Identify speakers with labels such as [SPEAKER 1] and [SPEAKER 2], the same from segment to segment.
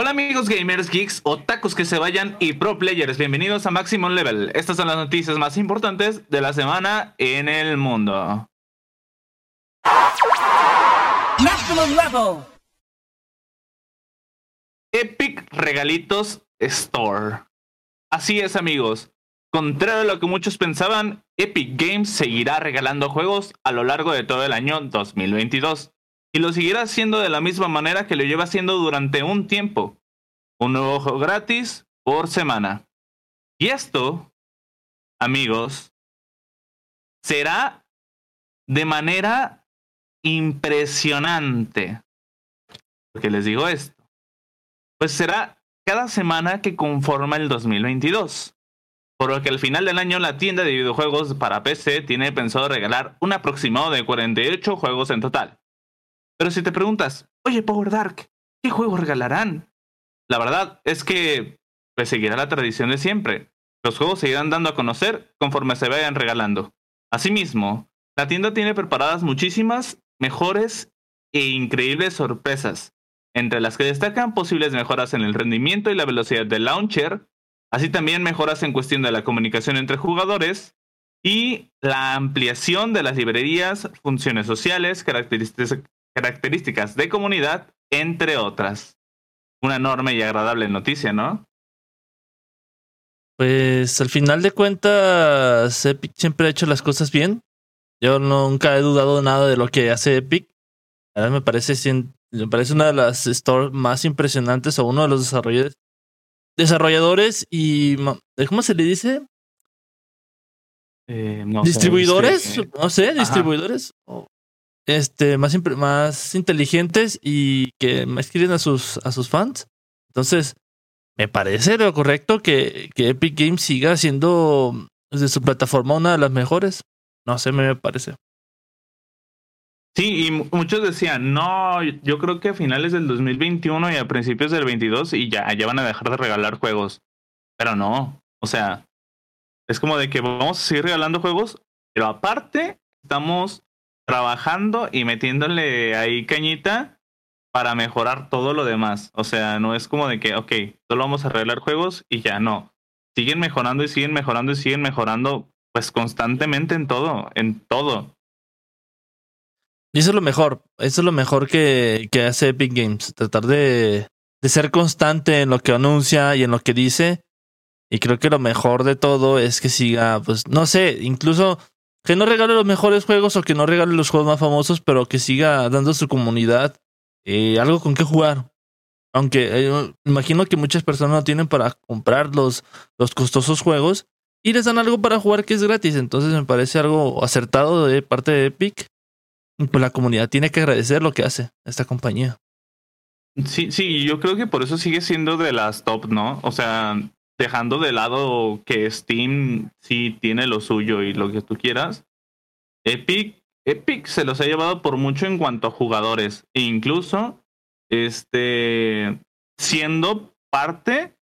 [SPEAKER 1] Hola amigos gamers, geeks, otakus que se vayan y pro players, bienvenidos a Maximum Level. Estas son las noticias más importantes de la semana en el mundo.
[SPEAKER 2] Maximum Level.
[SPEAKER 1] Epic Regalitos Store. Así es amigos, contrario a lo que muchos pensaban, Epic Games seguirá regalando juegos a lo largo de todo el año 2022 y lo seguirá haciendo de la misma manera que lo lleva haciendo durante un tiempo. Un nuevo juego gratis por semana. Y esto, amigos, será de manera impresionante. ¿Por qué les digo esto? Pues será cada semana que conforma el 2022. Por lo que al final del año la tienda de videojuegos para PC tiene pensado regalar un aproximado de 48 juegos en total. Pero si te preguntas, oye Power Dark, ¿qué juego regalarán? La verdad es que pues seguirá la tradición de siempre. Los juegos se irán dando a conocer conforme se vayan regalando. Asimismo, la tienda tiene preparadas muchísimas mejores e increíbles sorpresas, entre las que destacan posibles mejoras en el rendimiento y la velocidad del launcher, así también mejoras en cuestión de la comunicación entre jugadores y la ampliación de las librerías, funciones sociales, características, características de comunidad, entre otras. Una enorme y agradable noticia, ¿no?
[SPEAKER 3] Pues al final de cuentas, Epic siempre ha hecho las cosas bien. Yo nunca he dudado nada de lo que hace Epic. A mí me parece, me parece una de las stores más impresionantes o uno de los desarrolladores, desarrolladores y ¿cómo se le dice?
[SPEAKER 1] Eh, no
[SPEAKER 3] distribuidores,
[SPEAKER 1] sé, que-
[SPEAKER 3] no sé, distribuidores este más más inteligentes y que más quieren a sus a sus fans. Entonces, me parece lo correcto que, que Epic Games siga siendo de su plataforma una de las mejores. No sé, me parece.
[SPEAKER 1] Sí, y mu- muchos decían, no, yo creo que a finales del 2021 y a principios del 22 y ya, ya van a dejar de regalar juegos. Pero no, o sea, es como de que vamos a seguir regalando juegos, pero aparte estamos trabajando y metiéndole ahí cañita para mejorar todo lo demás. O sea, no es como de que, ok, solo vamos a regalar juegos y ya no. Siguen mejorando y siguen mejorando y siguen mejorando, pues constantemente en todo, en todo.
[SPEAKER 3] Y eso es lo mejor. Eso es lo mejor que, que hace Epic Games. Tratar de, de ser constante en lo que anuncia y en lo que dice. Y creo que lo mejor de todo es que siga, pues, no sé, incluso que no regale los mejores juegos o que no regale los juegos más famosos, pero que siga dando a su comunidad eh, algo con qué jugar. Aunque eh, imagino que muchas personas no tienen para comprar los, los costosos juegos y les dan algo para jugar que es gratis. Entonces me parece algo acertado de parte de Epic. Pues la comunidad tiene que agradecer lo que hace esta compañía.
[SPEAKER 1] Sí, sí, yo creo que por eso sigue siendo de las top, ¿no? O sea, dejando de lado que Steam sí tiene lo suyo y lo que tú quieras. Epic, Epic se los ha llevado por mucho en cuanto a jugadores. E incluso, este, siendo parte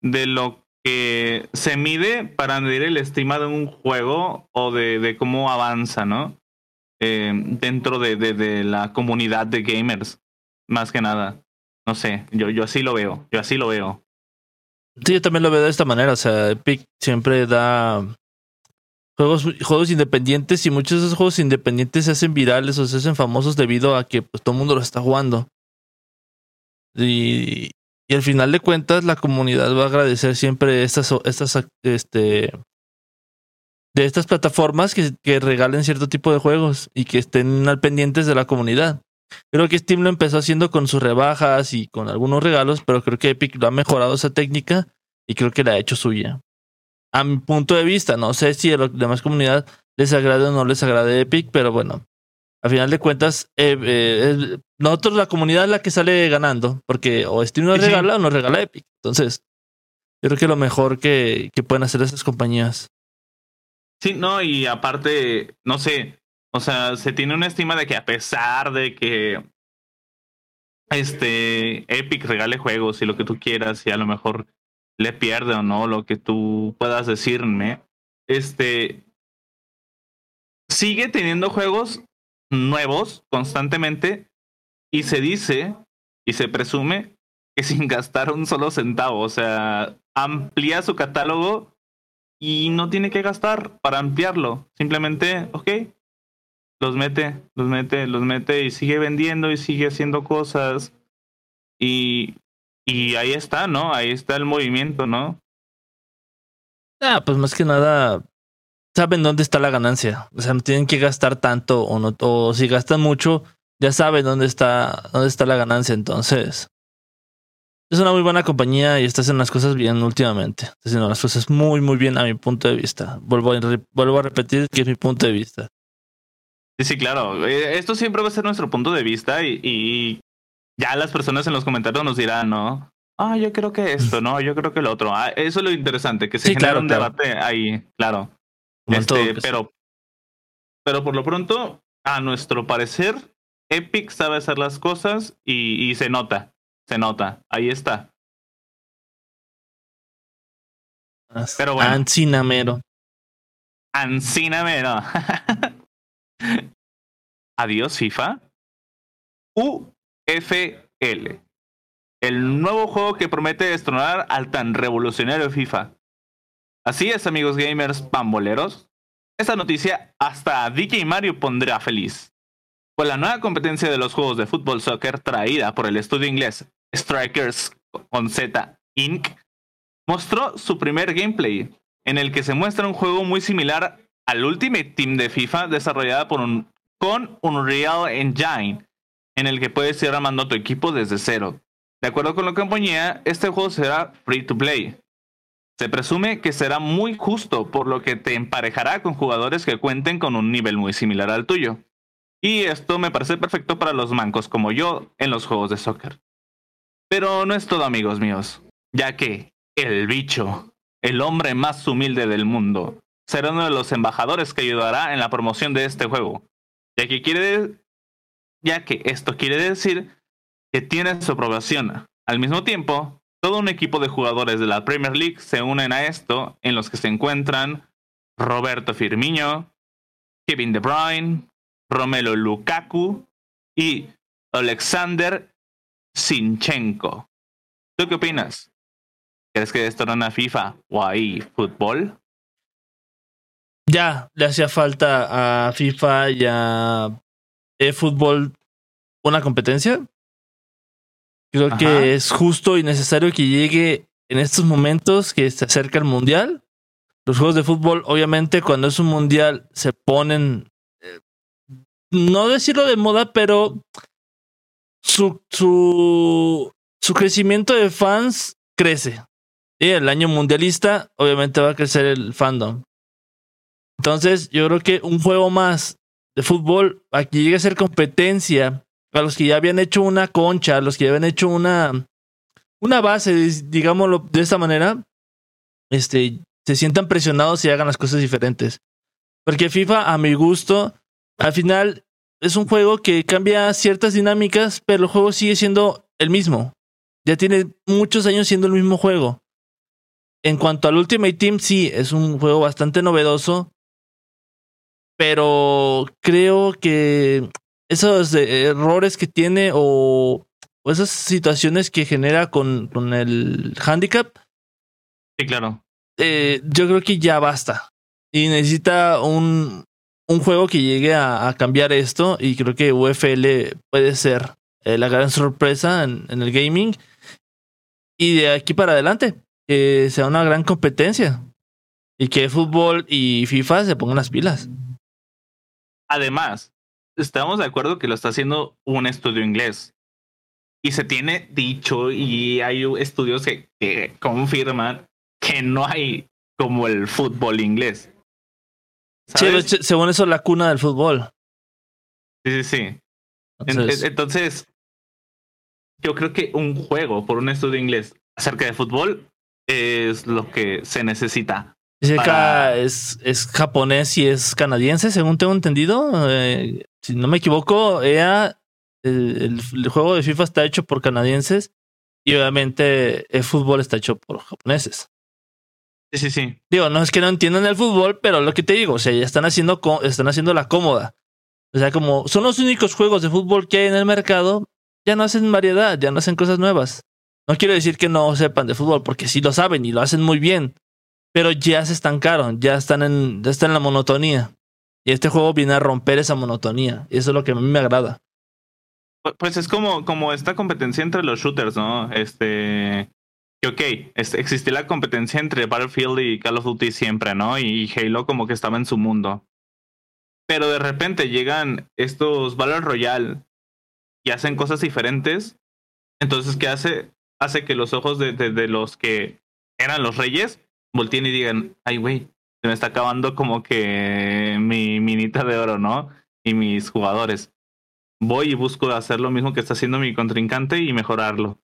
[SPEAKER 1] de lo que se mide para medir el estima de un juego o de, cómo avanza, ¿no? Eh, dentro de, de, de la comunidad de gamers más que nada. No sé, yo, yo así lo veo, yo así lo veo.
[SPEAKER 3] Sí, yo también lo veo de esta manera. O sea, Epic siempre da juegos, juegos independientes y muchos de esos juegos independientes se hacen virales o se hacen famosos debido a que pues, todo el mundo lo está jugando. Y, y al final de cuentas, la comunidad va a agradecer siempre estas, estas, este, de estas plataformas que, que regalen cierto tipo de juegos y que estén al pendientes de la comunidad. Creo que Steam lo empezó haciendo con sus rebajas y con algunos regalos, pero creo que Epic lo ha mejorado esa técnica y creo que la ha hecho suya. A mi punto de vista, no sé si a la demás comunidad les agrade o no les agrade Epic, pero bueno, a final de cuentas, eh, eh, nosotros la comunidad es la que sale ganando, porque o Steam nos
[SPEAKER 1] Sí, sí.
[SPEAKER 3] regala o nos regala Epic. Entonces, yo creo que lo mejor que, que pueden hacer esas compañías.
[SPEAKER 1] Sí, no, y aparte, no sé, o sea, se tiene una estima de que a pesar de que este Epic regale juegos y lo que tú quieras y a lo mejor le pierde o no lo que tú puedas decirme, este sigue teniendo juegos nuevos constantemente y se dice y se presume que sin gastar un solo centavo. O sea, amplía su catálogo y no tiene que gastar para ampliarlo. Simplemente, ok, los mete, los mete, los mete y sigue vendiendo y sigue haciendo cosas. Y, y ahí está, ¿no? Ahí está el movimiento, ¿no?
[SPEAKER 3] Ah, pues más que nada saben dónde está la ganancia. O sea, no tienen que gastar tanto o no, o si gastan mucho, ya saben dónde está, dónde está la ganancia. Entonces, es una muy buena compañía y está haciendo las cosas bien últimamente. Está haciendo las cosas muy, muy bien a mi punto de vista. Vuelvo a, vuelvo a repetir que es mi punto de vista.
[SPEAKER 1] Sí, sí, claro. Eh, esto siempre va a ser nuestro punto de vista y, y ya las personas en los comentarios nos dirán, ¿no? Ah, yo creo que esto, ¿no? Yo creo que lo otro. Ah, eso es lo interesante, que se genera un debate ahí, claro. Este, pero, pero por lo pronto, a nuestro parecer, Epic sabe hacer las cosas y, y se nota. Se nota. Ahí está.
[SPEAKER 3] Pero bueno. Ancinamero.
[SPEAKER 1] Ancinamero. Adiós, FIFA. UFL. El nuevo juego que promete destronar al tan revolucionario FIFA. Así es, amigos gamers pamboleros. Esta noticia hasta a DJ Mario pondrá feliz. Pues la nueva competencia de los juegos de fútbol soccer traída por el estudio inglés Strikers con Z Inc. mostró su primer gameplay, en el que se muestra un juego muy similar al Ultimate Team de FIFA desarrollada por un, con Unreal Engine, en el que puedes ir armando tu equipo desde cero. De acuerdo con la compañía, este juego será free to play. Se presume que será muy justo, por lo que te emparejará con jugadores que cuenten con un nivel muy similar al tuyo. Y esto me parece perfecto para los mancos como yo en los juegos de soccer. Pero no es todo, amigos míos, ya que el bicho, el hombre más humilde del mundo, será uno de los embajadores que ayudará en la promoción de este juego, ya que quiere ya que esto quiere decir que tiene su aprobación. Al mismo tiempo, todo un equipo de jugadores de la Premier League se unen a esto, en los que se encuentran Roberto Firmino, Kevin De Bruyne, Romelo Lukaku y Alexander Sinchenko. ¿Tú qué opinas? ¿Crees que esto era una FIFA o ahí fútbol?
[SPEAKER 3] Ya, le hacía falta a FIFA y a eFootball una competencia. Creo que es justo y necesario que llegue en estos momentos que se acerca el mundial. Los juegos de fútbol, obviamente, cuando es un mundial, se ponen, eh, no decirlo de moda, pero su, su, su crecimiento de fans crece. Y el año mundialista, obviamente va a crecer el fandom. Entonces, yo creo que un juego más de fútbol, aquí llegue a ser competencia, a los que ya habían hecho una concha, a los que ya habían hecho una, una base, digámoslo de esta manera, este, se sientan presionados y hagan las cosas diferentes. Porque FIFA, a mi gusto, al final es un juego que cambia ciertas dinámicas, pero el juego sigue siendo el mismo. Ya tiene muchos años siendo el mismo juego. En cuanto al Ultimate Team, sí, es un juego bastante novedoso. Pero creo que esos errores que tiene o, esas situaciones que genera con, con el handicap.
[SPEAKER 1] Sí, claro.
[SPEAKER 3] Eh, yo creo que ya basta. Y necesita un, un juego que llegue a, cambiar esto y creo que UFL puede ser eh, la gran sorpresa en, el gaming y de aquí para adelante que sea una gran competencia y que fútbol y FIFA se pongan las pilas.
[SPEAKER 1] Además, estamos de acuerdo que lo está haciendo un estudio inglés y se tiene dicho y hay estudios que confirman que no hay como el fútbol inglés.
[SPEAKER 3] Sí, según eso, la cuna del fútbol.
[SPEAKER 1] Sí, sí, sí. Entonces, yo creo que un juego por un estudio inglés acerca de fútbol es lo que se necesita.
[SPEAKER 3] Dice es, es japonés y es canadiense, según tengo entendido. Eh, si no me equivoco, EA, el, el, juego de FIFA está hecho por canadienses y obviamente el fútbol está hecho por japoneses.
[SPEAKER 1] Sí, sí, sí.
[SPEAKER 3] Digo, no es que no entiendan el fútbol, pero lo que te digo, o sea, ya están haciendo, están haciendo la cómoda. O sea, como son los únicos juegos de fútbol que hay en el mercado, ya no hacen variedad, ya no hacen cosas nuevas. No quiero decir que no sepan de fútbol, porque sí lo saben y lo hacen muy bien. Pero ya se estancaron, ya están en, ya están en la monotonía. Y este juego viene a romper esa monotonía. Y eso es lo que a mí me agrada.
[SPEAKER 1] Pues es como, como esta competencia entre los shooters, ¿no? Este. Que ok, existía la competencia entre Battlefield y Call of Duty siempre, ¿no? Y Halo como que estaba en su mundo. Pero de repente llegan estos Battle Royale y hacen cosas diferentes. Entonces, ¿qué hace? Hace que los ojos de, de, los que eran los reyes volteen y digan, ay, güey, se me está acabando como que mi minita de oro, ¿no? Y mis jugadores. Voy y busco hacer lo mismo que está haciendo mi contrincante y mejorarlo.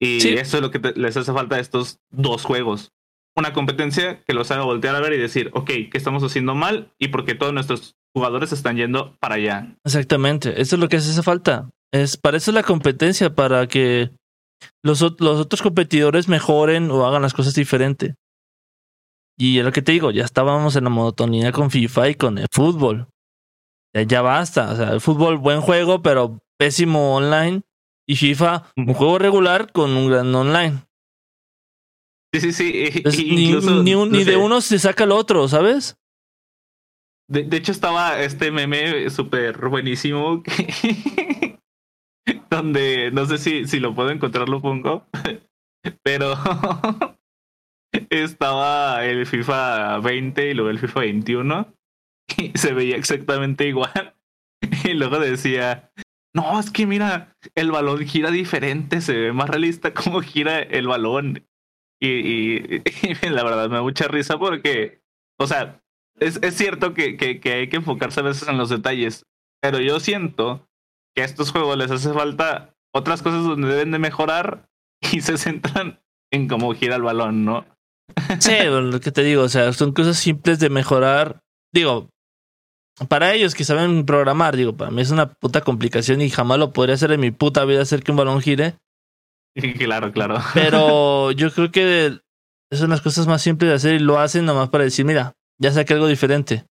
[SPEAKER 1] Y eso es lo que les hace falta a estos dos juegos. Una competencia que los haga voltear a ver y decir, ok, ¿qué estamos haciendo mal? Y porque todos nuestros jugadores están yendo para allá.
[SPEAKER 3] Exactamente, eso es lo que hace falta. Es, para eso la competencia, para que los, los otros competidores mejoren o hagan las cosas diferente. Y es lo que te digo, ya estábamos en la monotonía con FIFA y con el fútbol. Ya, ya basta. O sea, el fútbol, buen juego, pero pésimo online. Y FIFA, un juego regular con un gran online.
[SPEAKER 1] Sí, sí, sí.
[SPEAKER 3] ni, de uno se saca el otro, ¿sabes?
[SPEAKER 1] De, de hecho, estaba este meme súper buenísimo donde no sé si, si lo puedo encontrar, lo pongo. Pero estaba el FIFA 20 y luego el FIFA 21 y se veía exactamente igual. Y luego decía, no, es que mira, el balón gira diferente, se ve más realista como gira el balón. Y, y, la verdad me da mucha risa porque, o sea, es, es cierto que, que, que, hay que enfocarse a veces en los detalles, pero yo siento que a estos juegos les hace falta otras cosas donde deben de mejorar y se centran en cómo gira el balón, ¿no?
[SPEAKER 3] Sí, lo que te digo, o sea, son cosas simples de mejorar. Digo, para ellos que saben programar, digo, para mí es una puta complicación y jamás lo podría hacer en mi puta vida hacer que un balón gire.
[SPEAKER 1] Claro, claro.
[SPEAKER 3] Pero yo creo que son las cosas más simples de hacer y lo hacen nomás para decir, mira, ya saqué algo diferente.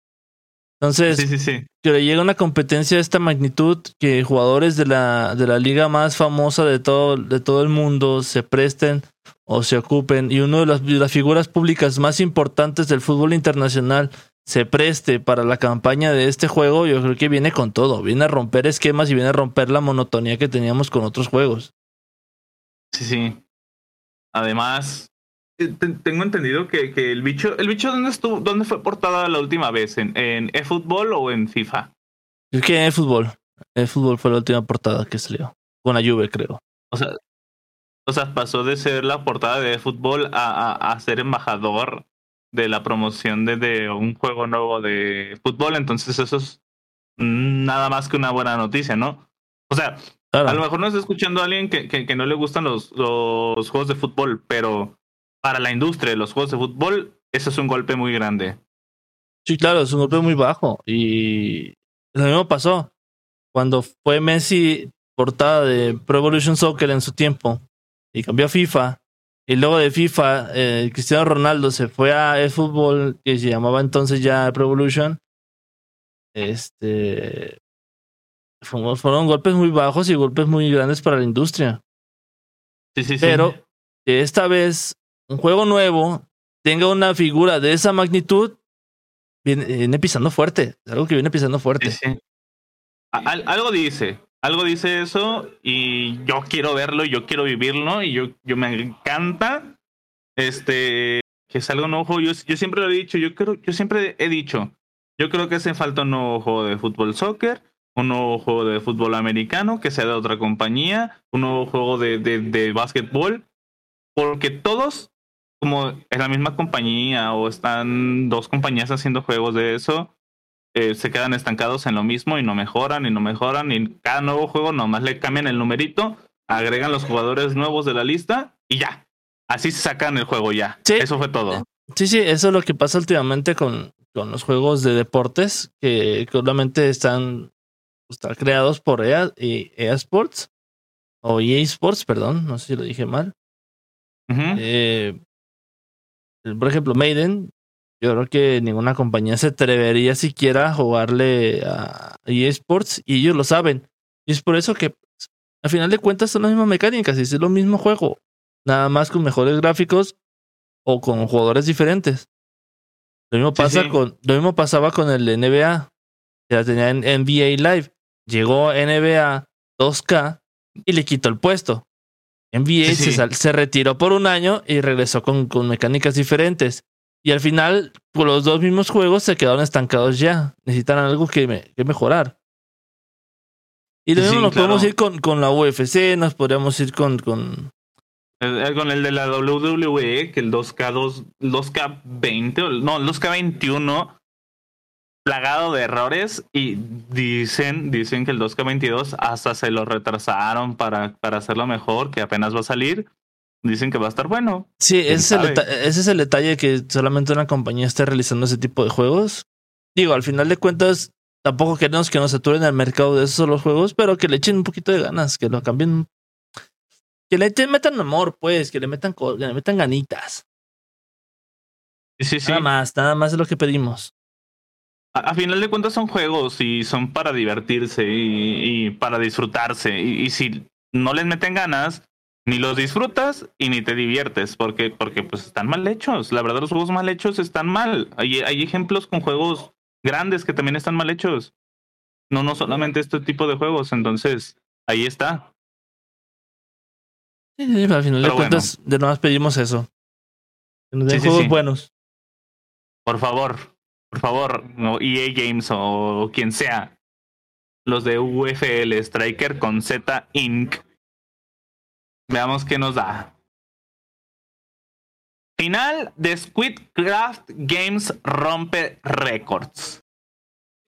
[SPEAKER 3] Entonces,
[SPEAKER 1] sí, sí, sí.
[SPEAKER 3] que le llega una competencia de esta magnitud que jugadores de la, de la liga más famosa de todo, de todo el mundo se presten o se ocupen y uno de las, de las figuras públicas más importantes del fútbol internacional se preste para la campaña de este juego, yo creo que viene con todo. Viene a romper esquemas y viene a romper la monotonía que teníamos con otros juegos.
[SPEAKER 1] Sí, sí. Además, tengo entendido que, que, el bicho, ¿el bicho dónde estuvo, dónde fue portada la última vez? ¿En, en eFootball o en FIFA?
[SPEAKER 3] Es que en eFootball. eFootball fue la última portada que salió. Con la Juve, creo.
[SPEAKER 1] O sea, o sea, pasó de ser la portada de fútbol a, a, a ser embajador de la promoción de, un juego nuevo de fútbol, entonces eso es nada más que una buena noticia, ¿no? O sea, a lo mejor no está escuchando a alguien que, que, no le gustan los, los juegos de fútbol, pero para la industria de los juegos de fútbol, eso es un golpe muy grande.
[SPEAKER 3] Sí, claro, es un golpe muy bajo. Y lo mismo pasó cuando fue Messi portada de Pro Evolution Soccer en su tiempo y cambió a FIFA y luego de FIFA, eh, Cristiano Ronaldo se fue a eFootball, que se llamaba entonces ya Pro Evolution. Este. Fueron, golpes muy bajos y golpes muy grandes para la industria.
[SPEAKER 1] Sí, sí,
[SPEAKER 3] Pero que esta vez un juego nuevo tenga una figura de esa magnitud, viene, pisando fuerte. algo que viene pisando fuerte.
[SPEAKER 1] Algo dice, algo dice eso y yo quiero verlo, yo quiero vivirlo y yo, yo me encanta este que salga un juego. Yo, yo siempre lo he dicho, yo creo, yo siempre he dicho, yo creo que hace falta un nuevo juego de fútbol soccer, un nuevo juego de fútbol americano que sea de otra compañía, un nuevo juego de, de, de básquetbol, porque todos, como es la misma compañía o están dos compañías haciendo juegos de eso, eh, se quedan estancados en lo mismo y no mejoran y no mejoran y cada nuevo juego nomás le cambian el numerito, agregan los jugadores nuevos de la lista y ya. Así se sacan el juego ya. Eso fue todo.
[SPEAKER 3] Sí, sí, eso es lo que pasa últimamente con, con los juegos de deportes que solamente están, están creados por EA, EA Sports o EA Sports, perdón, no sé si lo dije mal. eh, por ejemplo, Maiden yo creo que ninguna compañía se atrevería siquiera a jugarle a eSports y ellos lo saben. Y es por eso que Al final de cuentas son las mismas mecánicas y es lo mismo juego. Nada más con mejores gráficos o con jugadores diferentes. Lo mismo, pasa
[SPEAKER 1] sí.
[SPEAKER 3] Con, lo mismo pasaba con el NBA. Ya tenía en NBA Live. Llegó NBA 2K y le quitó el puesto. NBA
[SPEAKER 1] Sí,
[SPEAKER 3] se,
[SPEAKER 1] sí.
[SPEAKER 3] se retiró por un año y regresó con, con mecánicas diferentes. Y al final, con los dos mismos juegos se quedaron estancados ya. Necesitan algo que, me- que mejorar. Y lo
[SPEAKER 1] Sí,
[SPEAKER 3] mismo nos
[SPEAKER 1] claro.
[SPEAKER 3] podemos ir con, con la UFC, nos podríamos ir con, con,
[SPEAKER 1] Eh, eh, Con el de la WWE, que el 2K2, 2K20, o- no, el 2K21, plagado de errores. Y dicen, dicen que el 2K22 hasta se lo retrasaron para, para hacerlo mejor, que apenas va a salir. Dicen que va a estar bueno.
[SPEAKER 3] Sí, ese
[SPEAKER 1] ¿Quién
[SPEAKER 3] es, el
[SPEAKER 1] sabe?
[SPEAKER 3] deta- ese es el detalle que solamente una compañía esté realizando ese tipo de juegos. Digo, al final de cuentas, tampoco queremos que nos saturen el mercado de esos solo juegos, pero que le echen un poquito de ganas, que lo cambien. Que le metan amor, pues, que le metan, que le metan ganitas.
[SPEAKER 1] Sí, sí, sí.
[SPEAKER 3] Nada más, nada más es lo que pedimos.
[SPEAKER 1] A, final de cuentas son juegos y son para divertirse y, y para disfrutarse. Y, y si no les meten ganas, ni los disfrutas y ni te diviertes, porque, porque pues están mal hechos. La verdad, los juegos mal hechos están mal. Hay, hay ejemplos con juegos grandes que también están mal hechos. No, no solamente este tipo de juegos. Entonces, ahí está.
[SPEAKER 3] Sí, sí, al final de cuentas, de nada más pedimos eso. Que nos den
[SPEAKER 1] Sí, sí,
[SPEAKER 3] juegos
[SPEAKER 1] sí.
[SPEAKER 3] buenos.
[SPEAKER 1] Por favor, por favor, EA Games o quien sea. Los de UFL Striker con Z Inc. Veamos qué nos da. Final de Squidcraft Games rompe récords.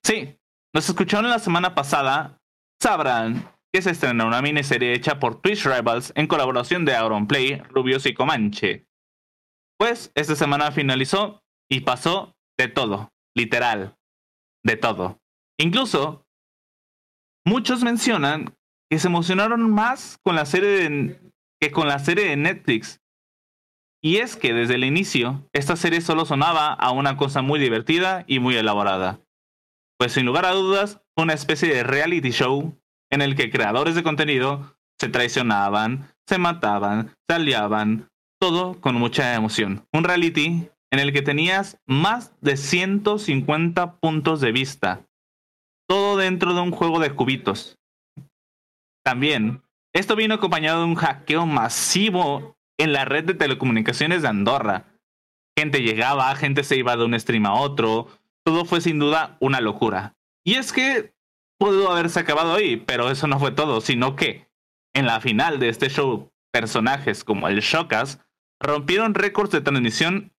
[SPEAKER 1] Sí, nos escucharon la semana pasada. Sabrán que se estrenó una miniserie hecha por Twitch Rivals en colaboración de Auronplay, Rubios y Comanche. Pues esta semana finalizó y pasó de todo, literal, de todo. Incluso, muchos mencionan que se emocionaron más con la serie de- que con la serie de Netflix. Y es que desde el inicio, esta serie solo sonaba a una cosa muy divertida y muy elaborada. Pues sin lugar a dudas, una especie de reality show en el que creadores de contenido se traicionaban, se mataban, se aliaban, todo con mucha emoción. Un reality en el que tenías más de 150 puntos de vista. Todo dentro de un juego de cubitos. También, esto vino acompañado de un hackeo masivo en la red de telecomunicaciones de Andorra. Gente llegaba, gente se iba de un stream a otro. Todo fue sin duda una locura. Y es que pudo haberse acabado ahí, pero eso no fue todo, sino que en la final de este show, personajes como el Shokas rompieron récords de transmisión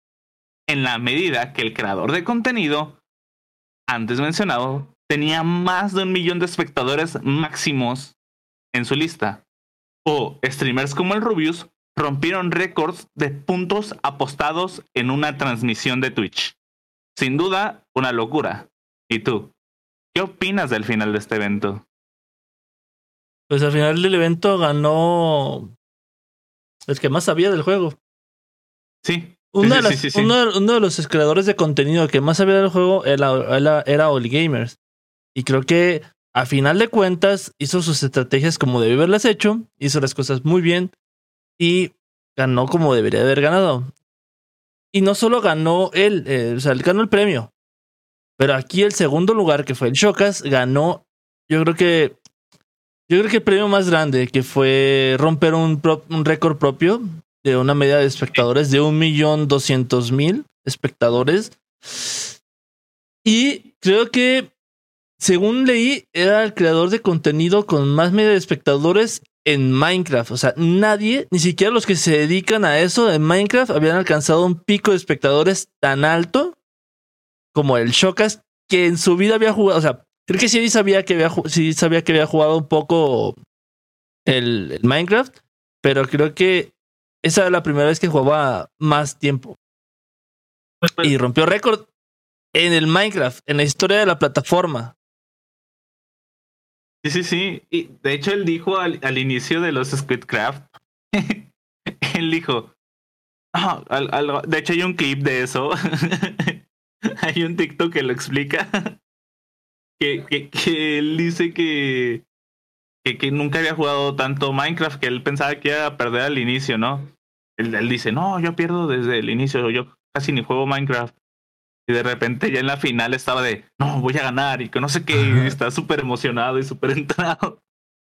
[SPEAKER 1] en la medida que el creador de contenido, antes mencionado, tenía más de un millón de espectadores máximos en su lista. O streamers como el Rubius rompieron récords de puntos apostados en una transmisión de Twitch. Sin duda, una locura. ¿Y tú? ¿Qué opinas del final de este evento?
[SPEAKER 3] Pues al final del evento ganó el que más sabía del juego.
[SPEAKER 1] Sí.
[SPEAKER 3] Uno,
[SPEAKER 1] sí,
[SPEAKER 3] de
[SPEAKER 1] sí,
[SPEAKER 3] las-
[SPEAKER 1] sí, sí.
[SPEAKER 3] uno de- uno de los creadores de contenido que más sabía del juego era, era, era All Gamers. Y creo que a final de cuentas hizo sus estrategias como debió haberlas hecho, hizo las cosas muy bien y ganó como debería haber ganado. Y no solo ganó él, eh, o sea, él ganó el premio. Pero aquí el segundo lugar, que fue el Shokas, ganó, yo creo que, yo creo que el premio más grande, que fue romper un, pro- un récord propio de una media de espectadores de un millón doscientos mil espectadores. Y creo que, según leí, era el creador de contenido con más media de espectadores en Minecraft. O sea, nadie, ni siquiera los que se dedican a eso en Minecraft, habían alcanzado un pico de espectadores tan alto como el Shokas, que en su vida había jugado. O sea, creo que sí sabía que había, sabía que había jugado un poco el Minecraft, pero creo que esa era la primera vez que jugaba más tiempo. Y rompió récord en el Minecraft, en la historia de la plataforma.
[SPEAKER 1] Sí, sí, sí. Y de hecho, él dijo al, al inicio de los Squidcraft, él dijo, al- al- de hecho hay un clip de eso, hay un TikTok que lo explica, que, que, que él dice que, que, que nunca había jugado tanto Minecraft que él pensaba que iba a perder al inicio, ¿no? Él, él dice, no, yo pierdo desde el inicio, yo casi ni juego Minecraft. Y de repente ya en la final estaba de, no, voy a ganar y que no sé qué, y está súper emocionado y súper entrado.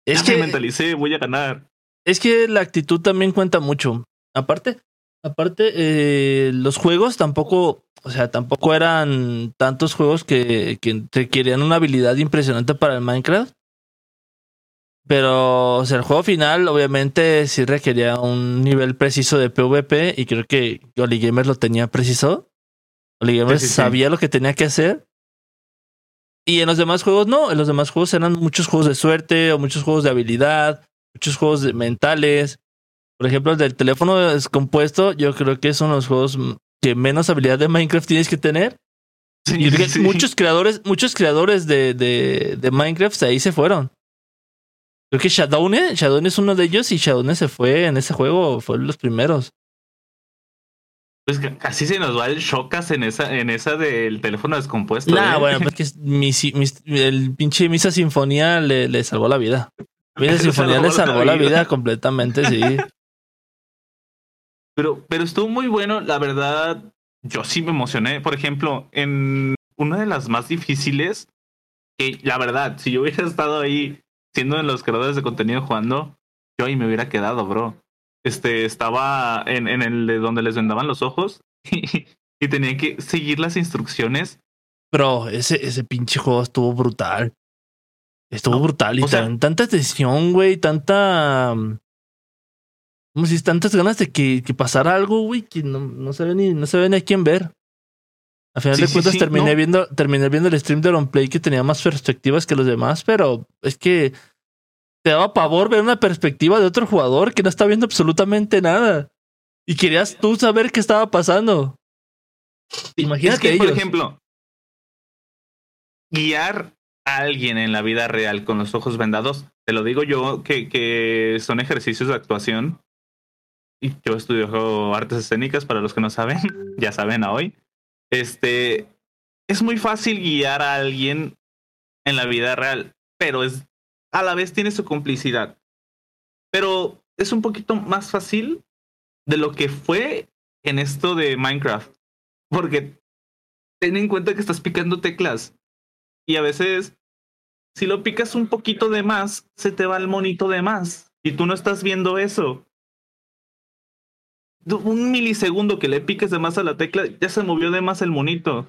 [SPEAKER 3] Es
[SPEAKER 1] Ya me
[SPEAKER 3] que,
[SPEAKER 1] mentalicé, voy a ganar.
[SPEAKER 3] es que la actitud también cuenta mucho. Aparte, aparte, eh, los juegos tampoco, o sea, tampoco eran tantos juegos que, que requerían una habilidad impresionante para el Minecraft. Pero, o sea, el juego final obviamente sí requería un nivel preciso de PvP y creo que Oli Gamer lo tenía preciso. Oli Gamer
[SPEAKER 1] Sí, sí, sí.
[SPEAKER 3] sabía lo que tenía que hacer. Y en los demás juegos no, en los demás juegos eran muchos juegos de suerte o muchos juegos de habilidad, muchos juegos de- mentales. Por ejemplo, el del teléfono descompuesto, yo creo que son los juegos que menos habilidad de Minecraft tienes que tener. Y muchos creadores, muchos creadores de, de, de Minecraft ahí se fueron. Creo que Shadowne, Shadowne es uno de ellos y Shadowne se fue en ese juego, fue los primeros.
[SPEAKER 1] Pues ca- casi se nos va el Shocas en esa, en esa del teléfono descompuesto.
[SPEAKER 3] Nah,
[SPEAKER 1] ¿eh?
[SPEAKER 3] bueno, pues que mi, el pinche Misa Sinfonía le, le salvó la vida. Misa Sinfonía le salvó la
[SPEAKER 1] vida.
[SPEAKER 3] vida completamente, sí.
[SPEAKER 1] Pero, pero estuvo muy bueno, la verdad. Yo sí me emocioné. Por ejemplo, en una de las más difíciles, que la verdad, si yo hubiera estado ahí siendo de los creadores de contenido jugando, yo ahí me hubiera quedado, bro. Este estaba en, en el de donde les vendaban los ojos y, y tenía que seguir las instrucciones.
[SPEAKER 3] Pero ese, ese pinche juego estuvo brutal. Estuvo
[SPEAKER 1] No,
[SPEAKER 3] brutal y
[SPEAKER 1] o sea-
[SPEAKER 3] tan- tanta tensión, güey, tanta. mm, Como si tantas ganas de que, que pasara algo, güey, que no, no se ve ni, no se ve ni a quién ver. A final
[SPEAKER 1] Sí,
[SPEAKER 3] de cuentas
[SPEAKER 1] sí,
[SPEAKER 3] terminé
[SPEAKER 1] no.
[SPEAKER 3] viendo, terminé viendo el stream de Play que tenía más perspectivas que los demás, pero es que te daba pavor ver una perspectiva de otro jugador que no está viendo absolutamente nada. Y querías tú saber qué estaba pasando. Imagínate
[SPEAKER 1] es que, por ejemplo, guiar a alguien en la vida real con los ojos vendados, te lo digo yo, que, que son ejercicios de actuación. Y yo estudio artes escénicas, para los que no saben, ya saben a hoy. Este, es muy fácil guiar a alguien en la vida real, pero es, a la vez tiene su complicidad. Pero es un poquito más fácil de lo que fue en esto de Minecraft. Porque ten en cuenta que estás picando teclas. Y a veces, si lo picas un poquito de más, se te va el monito de más. Y tú no estás viendo eso. Un milisegundo que le piques de más a la tecla, ya se movió de más el monito.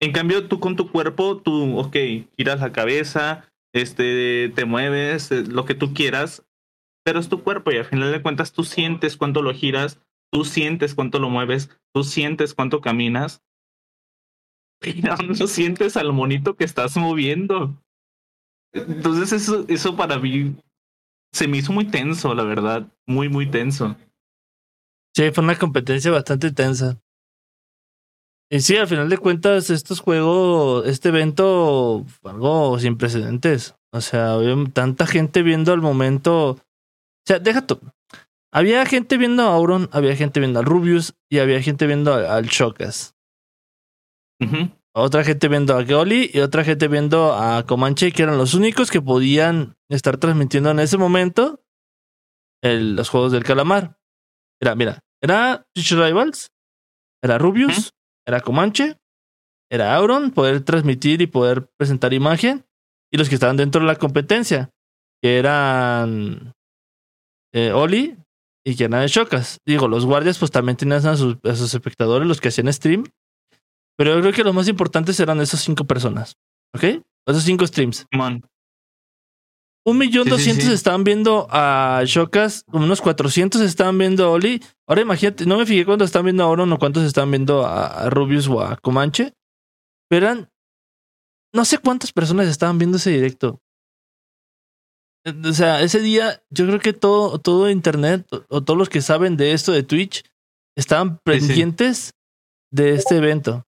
[SPEAKER 1] En cambio, tú con tu cuerpo, tú, ok, giras la cabeza, este, te mueves, eh, lo que tú quieras, pero es tu cuerpo y al final de cuentas tú sientes cuánto lo giras, tú sientes cuánto lo mueves, tú sientes cuánto caminas. Pero no sientes al monito que estás moviendo. Entonces eso, eso para mí se me hizo muy tenso, la verdad. Muy, muy tenso.
[SPEAKER 3] Sí, fue una competencia bastante tensa. Y sí, al final de cuentas, estos juegos, este evento fue algo sin precedentes. O sea, había tanta gente viendo al momento. O sea, deja tú. Había gente viendo a Auron, había gente viendo al Rubius y había gente viendo al, Chocas.
[SPEAKER 1] Ujú.
[SPEAKER 3] Otra gente viendo a Geoli y otra gente viendo a Comanche, que eran los únicos que podían estar transmitiendo en ese momento el- los juegos del calamar. Era, mira, era Twitch Rivals, era Rubius, era Comanche, era Auron, poder transmitir y poder presentar imagen, y los que estaban dentro de la competencia, que eran eh, Oli y que eran de Chocas. Digo, los guardias pues también tenían a sus, a sus espectadores, los que hacían stream, pero yo creo que los más importantes eran esas cinco personas, ¿ok? Esos cinco streams. Un millón doscientos estaban viendo a Shocas, unos 400 estaban viendo a Oli. Ahora imagínate, no me fijé cuántos están viendo a Auron o cuántos están viendo a, Rubius o a Comanche, pero eran no sé cuántas personas estaban viendo ese directo. O sea, ese día yo creo que todo, todo internet o, todos los que saben de esto de Twitch estaban
[SPEAKER 1] Sí, sí.
[SPEAKER 3] pendientes de este evento.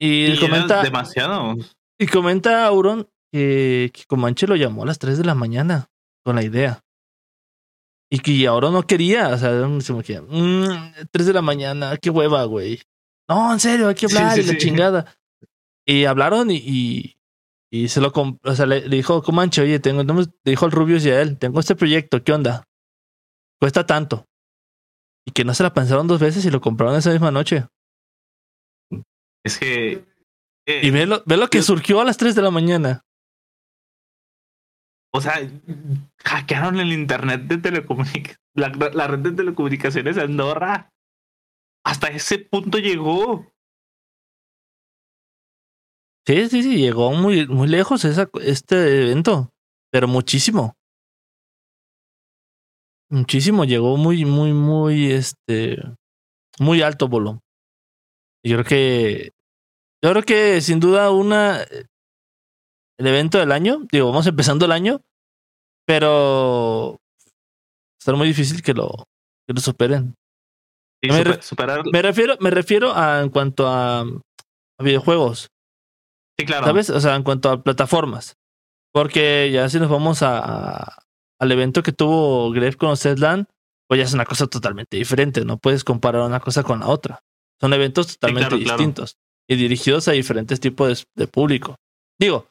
[SPEAKER 3] Y,
[SPEAKER 1] Y
[SPEAKER 3] comenta,
[SPEAKER 1] demasiado.
[SPEAKER 3] y comenta Auron que, que Comanche lo llamó a las 3 de la mañana con la idea. Y que Auron no quería, o sea, como que, "Mm, 3 de la mañana, qué hueva, güey. No, en serio, hay que hablar
[SPEAKER 1] sí,
[SPEAKER 3] y la
[SPEAKER 1] sí.
[SPEAKER 3] chingada. Y hablaron y, y, y se lo o sea, le, le dijo, Comanche, oye, tengo, le dijo al Rubius y a él, tengo este proyecto, ¿qué onda? Cuesta tanto. Y que no se la pensaron dos veces y lo compraron esa misma noche.
[SPEAKER 1] Es que. eh,
[SPEAKER 3] Y ve lo, ve lo que
[SPEAKER 1] yo-
[SPEAKER 3] surgió a las 3 de la mañana.
[SPEAKER 1] O sea, hackearon el internet de telecomunicaciones, la, la red de telecomunicaciones de Andorra. Hasta ese punto llegó.
[SPEAKER 3] Sí, sí, sí, llegó muy, muy lejos esa, este evento, pero muchísimo. Muchísimo, llegó muy, muy, muy, este, muy alto voló. Yo creo que, yo creo que sin duda una, el evento del año, digo, vamos empezando el año, pero estar muy difícil que lo, que lo superen. Me
[SPEAKER 1] super-
[SPEAKER 3] re-
[SPEAKER 1] superar.
[SPEAKER 3] Me refiero, me refiero a en cuanto a, a videojuegos.
[SPEAKER 1] Sí, claro.
[SPEAKER 3] ¿Sabes? O sea, en cuanto a plataformas. Porque ya si nos vamos a, a- al evento que tuvo Gref con Zedland, pues ya es una cosa totalmente diferente. No puedes comparar una cosa con la otra. Son eventos totalmente
[SPEAKER 1] claro.
[SPEAKER 3] distintos y dirigidos a diferentes tipos de, de público. Digo,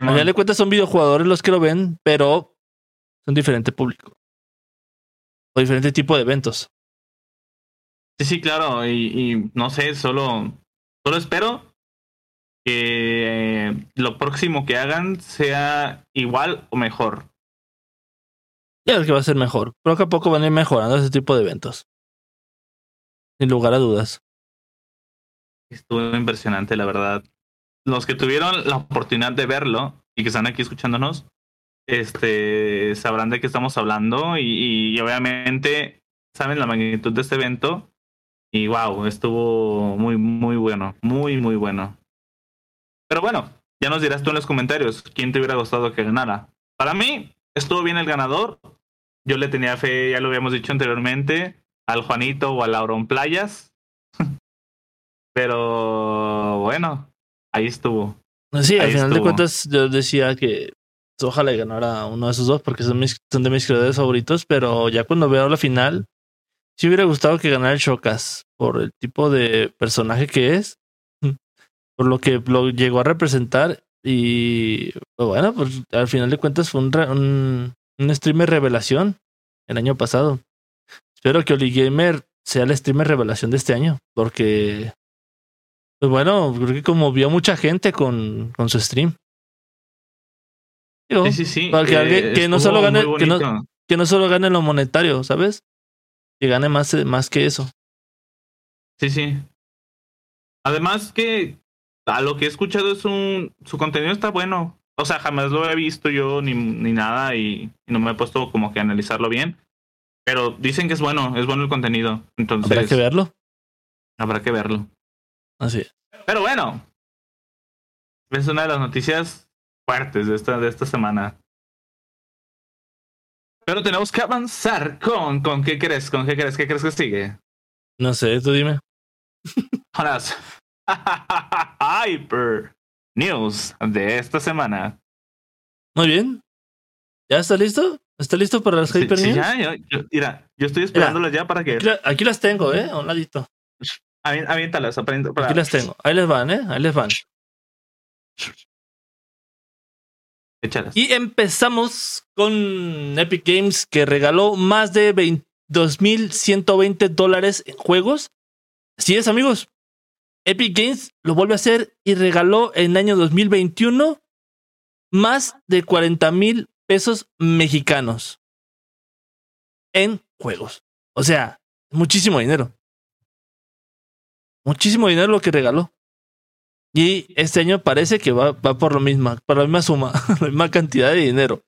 [SPEAKER 3] al final de cuentas son videojugadores los que lo ven, pero son diferente público. O diferente tipo de eventos.
[SPEAKER 1] Sí, sí, claro. Y, y no sé, solo, solo espero que eh, lo próximo que hagan sea igual o mejor.
[SPEAKER 3] Ya es que va a ser mejor. Poco a poco van a ir mejorando ese tipo de eventos. Sin lugar a dudas.
[SPEAKER 1] Estuvo impresionante, la verdad. Los que tuvieron la oportunidad de verlo y que están aquí escuchándonos, este, sabrán de qué estamos hablando y, obviamente saben la magnitud de este evento. Y wow, estuvo muy, muy bueno, muy, muy bueno. Pero bueno, ya nos dirás tú en los comentarios quién te hubiera gustado que ganara. Para mí, estuvo bien el ganador. Yo le tenía fe, ya lo habíamos dicho anteriormente, al Juanito o al Auron Playas. Pero bueno, ahí estuvo.
[SPEAKER 3] Sí, al final de cuentas yo decía que ojalá ganara uno de esos dos porque son, mis, son de mis creadores favoritos, pero ya cuando veo la final, sí hubiera gustado que ganara el Shokas por el tipo de personaje que es, por lo que lo llegó a representar y pues, bueno, pues al final de cuentas fue un, un, un streamer revelación el año pasado. Espero que Oli Gamer sea el streamer revelación de este año porque pues bueno, creo que como vio mucha gente con, con su stream. Digo,
[SPEAKER 1] Sí, sí, sí.
[SPEAKER 3] Para que alguien- que no solo gane- que no-
[SPEAKER 1] bonito.
[SPEAKER 3] que no solo gane lo monetario, ¿sabes? Que gane más, más que eso.
[SPEAKER 1] Sí, sí. Además que a lo que he escuchado es un su contenido está bueno. O sea, jamás lo he visto yo ni, ni nada y, y no me he puesto como que a analizarlo bien. Pero dicen que es bueno, es bueno el contenido. Entonces
[SPEAKER 3] Habrá que verlo.
[SPEAKER 1] habrá que verlo.
[SPEAKER 3] Así. es.
[SPEAKER 1] Pero bueno, es una de las noticias fuertes de esta, de esta semana. Pero tenemos que avanzar con, con ¿qué crees? ¿Con qué crees? ¿Qué crees que sigue?
[SPEAKER 3] No sé, tú dime.
[SPEAKER 1] Las Hyper News de esta semana.
[SPEAKER 3] Muy bien. ¿Ya está listo? ¿Está listo para las
[SPEAKER 1] Sí,
[SPEAKER 3] Hyper
[SPEAKER 1] sí,
[SPEAKER 3] News?
[SPEAKER 1] ya, yo, yo- mira, yo estoy esperándolas ya para que
[SPEAKER 3] Aquí, aquí las tengo, ¿eh? A un ladito.
[SPEAKER 1] Avi- aviéntalas. para-
[SPEAKER 3] Aquí las tengo. Ahí les van, ¿eh? Ahí les van.
[SPEAKER 1] Échalas.
[SPEAKER 3] Y empezamos con Epic Games que regaló más de 22.120 dólares en juegos. Así es, amigos. Epic Games lo vuelve a hacer y regaló en el año 2021 más de 40 mil pesos mexicanos en juegos. O sea, muchísimo dinero. Muchísimo dinero lo que regaló. Y este año parece que va, va por lo mismo, por la misma suma, la misma cantidad de dinero.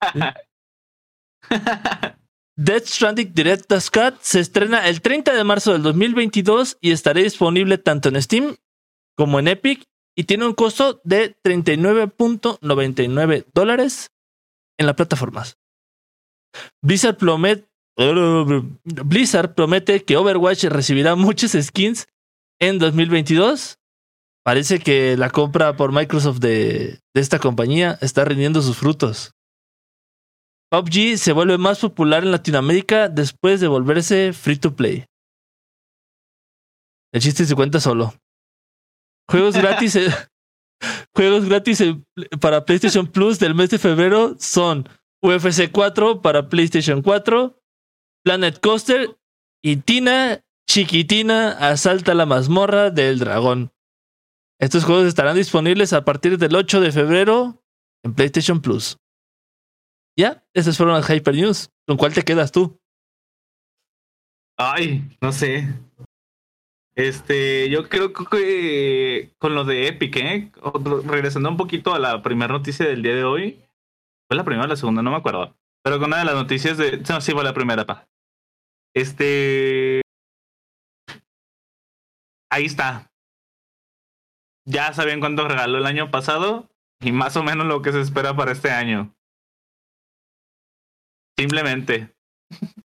[SPEAKER 3] Death Stranding Director's Cut se estrena el 30 de marzo del 2022 y estará disponible tanto en Steam como en Epic y tiene un costo de 39.99 dólares en las plataformas. Blizzard promete, Blizzard promete que Overwatch recibirá muchas skins en 2022. Parece que la compra por Microsoft de, esta compañía está rindiendo sus frutos. PUBG se vuelve más popular en Latinoamérica después de volverse free to play. El chiste se cuenta solo. Juegos gratis. juegos gratis para PlayStation Plus del mes de febrero son UFC 4 para PlayStation 4, Planet Coaster y Tina Chiquitina asalta la mazmorra del dragón. Estos juegos estarán disponibles a partir del 8 de febrero en PlayStation Plus. Ya, esas fueron las Hyper News. ¿Con cuál te quedas tú?
[SPEAKER 1] Ay, no sé. Este, yo creo que con lo de Epic, ¿eh? Regresando un poquito a la primera noticia del día de hoy. ¿Fue la primera o la segunda? No me acuerdo. Pero con una de las noticias de. No, sí, fue la primera, pa. Este. Ahí está. Ya sabían cuánto regaló el año pasado y más o menos lo que se espera para este año. Simplemente.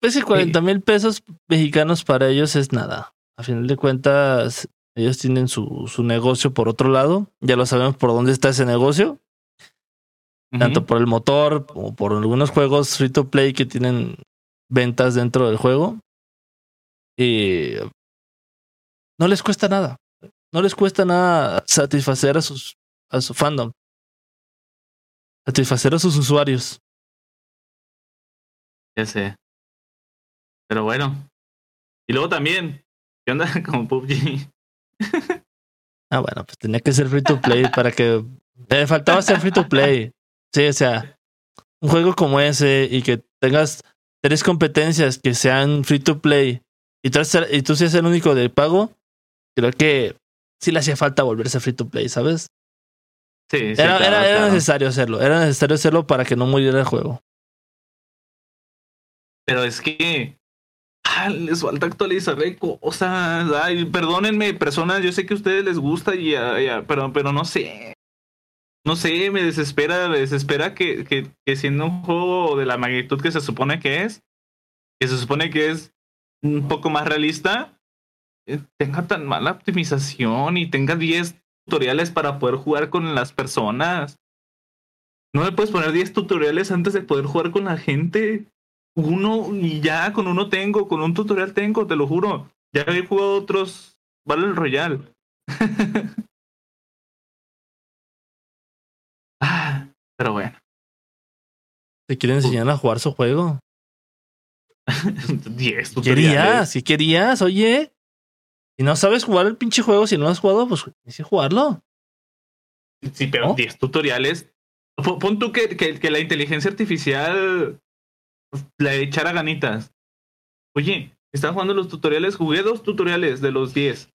[SPEAKER 3] Pues que 40 mil pesos mexicanos para ellos es nada. A final de cuentas, ellos tienen su, su negocio por otro lado. Ya lo sabemos por dónde está ese negocio. Tanto por el motor como por algunos juegos free to play que tienen ventas dentro del juego. Y no les cuesta nada. No les cuesta nada satisfacer a sus a su fandom. Satisfacer a sus usuarios.
[SPEAKER 1] Ya sé. Pero bueno. Y luego también, ¿qué onda con PUBG?
[SPEAKER 3] Ah, bueno, pues tenía que ser free to play para que. Le faltaba ser free to play. Sí, o sea, un juego como ese y que tengas tres competencias que sean free to play y tú, y tú seas el único de pago, creo que sí le hacía falta volverse free to play, ¿sabes?
[SPEAKER 1] Sí, sí,
[SPEAKER 3] Era,
[SPEAKER 1] claro,
[SPEAKER 3] era, necesario hacerlo. Era necesario hacerlo para que no muriera el juego.
[SPEAKER 1] Pero es que ah, les falta actualizar cosas. Ay, perdónenme, personas, yo sé que a ustedes les gusta y, ah, ya, pero, pero no sé. No sé, me desespera, me desespera que, que, que siendo un juego de la magnitud que se supone que es, que se supone que es un poco más realista, tenga tan mala optimización y tenga 10 tutoriales para poder jugar con las personas. No me puedes poner 10 tutoriales antes de poder jugar con la gente. Uno y ya, con uno tengo, con un tutorial tengo, te lo juro. Ya he jugado otros Battle Royale. Ah, Pero bueno,
[SPEAKER 3] Te quieren enseñar a jugar su juego.
[SPEAKER 1] 10 tutoriales.
[SPEAKER 3] Querías, si querías, oye. Si no sabes jugar el pinche juego, si no lo has jugado, pues tienes que jugarlo.
[SPEAKER 1] Sí, pero
[SPEAKER 3] ¿No?
[SPEAKER 1] 10 tutoriales. Pon tú que, que, que la inteligencia artificial la echara ganitas. Oye, estaba jugando los tutoriales, jugué dos tutoriales de los 10.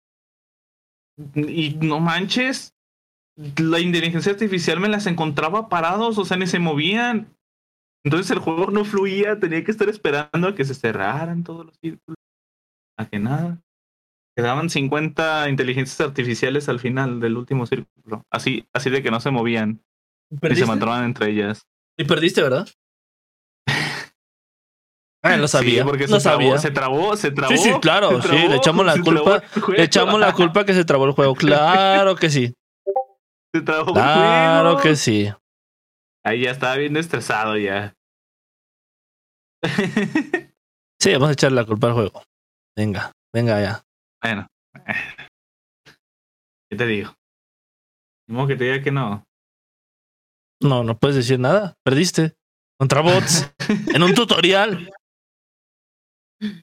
[SPEAKER 1] Y no manches, la inteligencia artificial me las encontraba parados, o sea, ni se movían. Entonces el juego no fluía, tenía que estar esperando a que se cerraran todos los círculos. A que nada. Quedaban 50 inteligencias artificiales al final del último círculo. Así, así de que no se movían y se mataban entre ellas.
[SPEAKER 3] Y perdiste, ¿verdad? Ah, lo sabía.
[SPEAKER 1] Sí, porque
[SPEAKER 3] lo
[SPEAKER 1] se, trabó,
[SPEAKER 3] sabía.
[SPEAKER 1] se trabó, se trabó.
[SPEAKER 3] Sí, sí, claro, sí,
[SPEAKER 1] trabó,
[SPEAKER 3] le echamos la culpa-
[SPEAKER 1] trabó el.
[SPEAKER 3] Le echamos la culpa que se trabó el juego. Claro que sí.
[SPEAKER 1] Se trabó el
[SPEAKER 3] Claro
[SPEAKER 1] juego.
[SPEAKER 3] que sí.
[SPEAKER 1] Ahí ya estaba bien estresado ya.
[SPEAKER 3] Sí, vamos a echarle la culpa al juego. Venga, venga ya.
[SPEAKER 1] Bueno. ¿Qué te digo? Como que te diga que no.
[SPEAKER 3] No, no puedes decir nada. Perdiste. Contra bots. en un tutorial.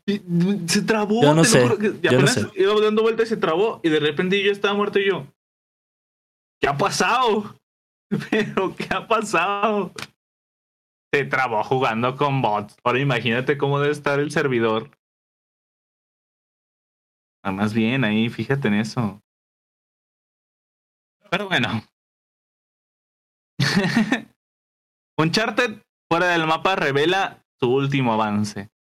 [SPEAKER 1] Y, Se trabó.
[SPEAKER 3] Yo no
[SPEAKER 1] te lo
[SPEAKER 3] sé,
[SPEAKER 1] juro que
[SPEAKER 3] yo no sé.
[SPEAKER 1] iba dando vueltas y se trabó. Y de repente yo estaba muerto y yo. ¿Qué ha pasado? Pero, ¿qué ha pasado? Se trabó jugando con bots. Ahora imagínate cómo debe estar el servidor. Ah, Más bien, ahí, fíjate en eso. Pero bueno. Uncharted fuera del mapa revela su último avance.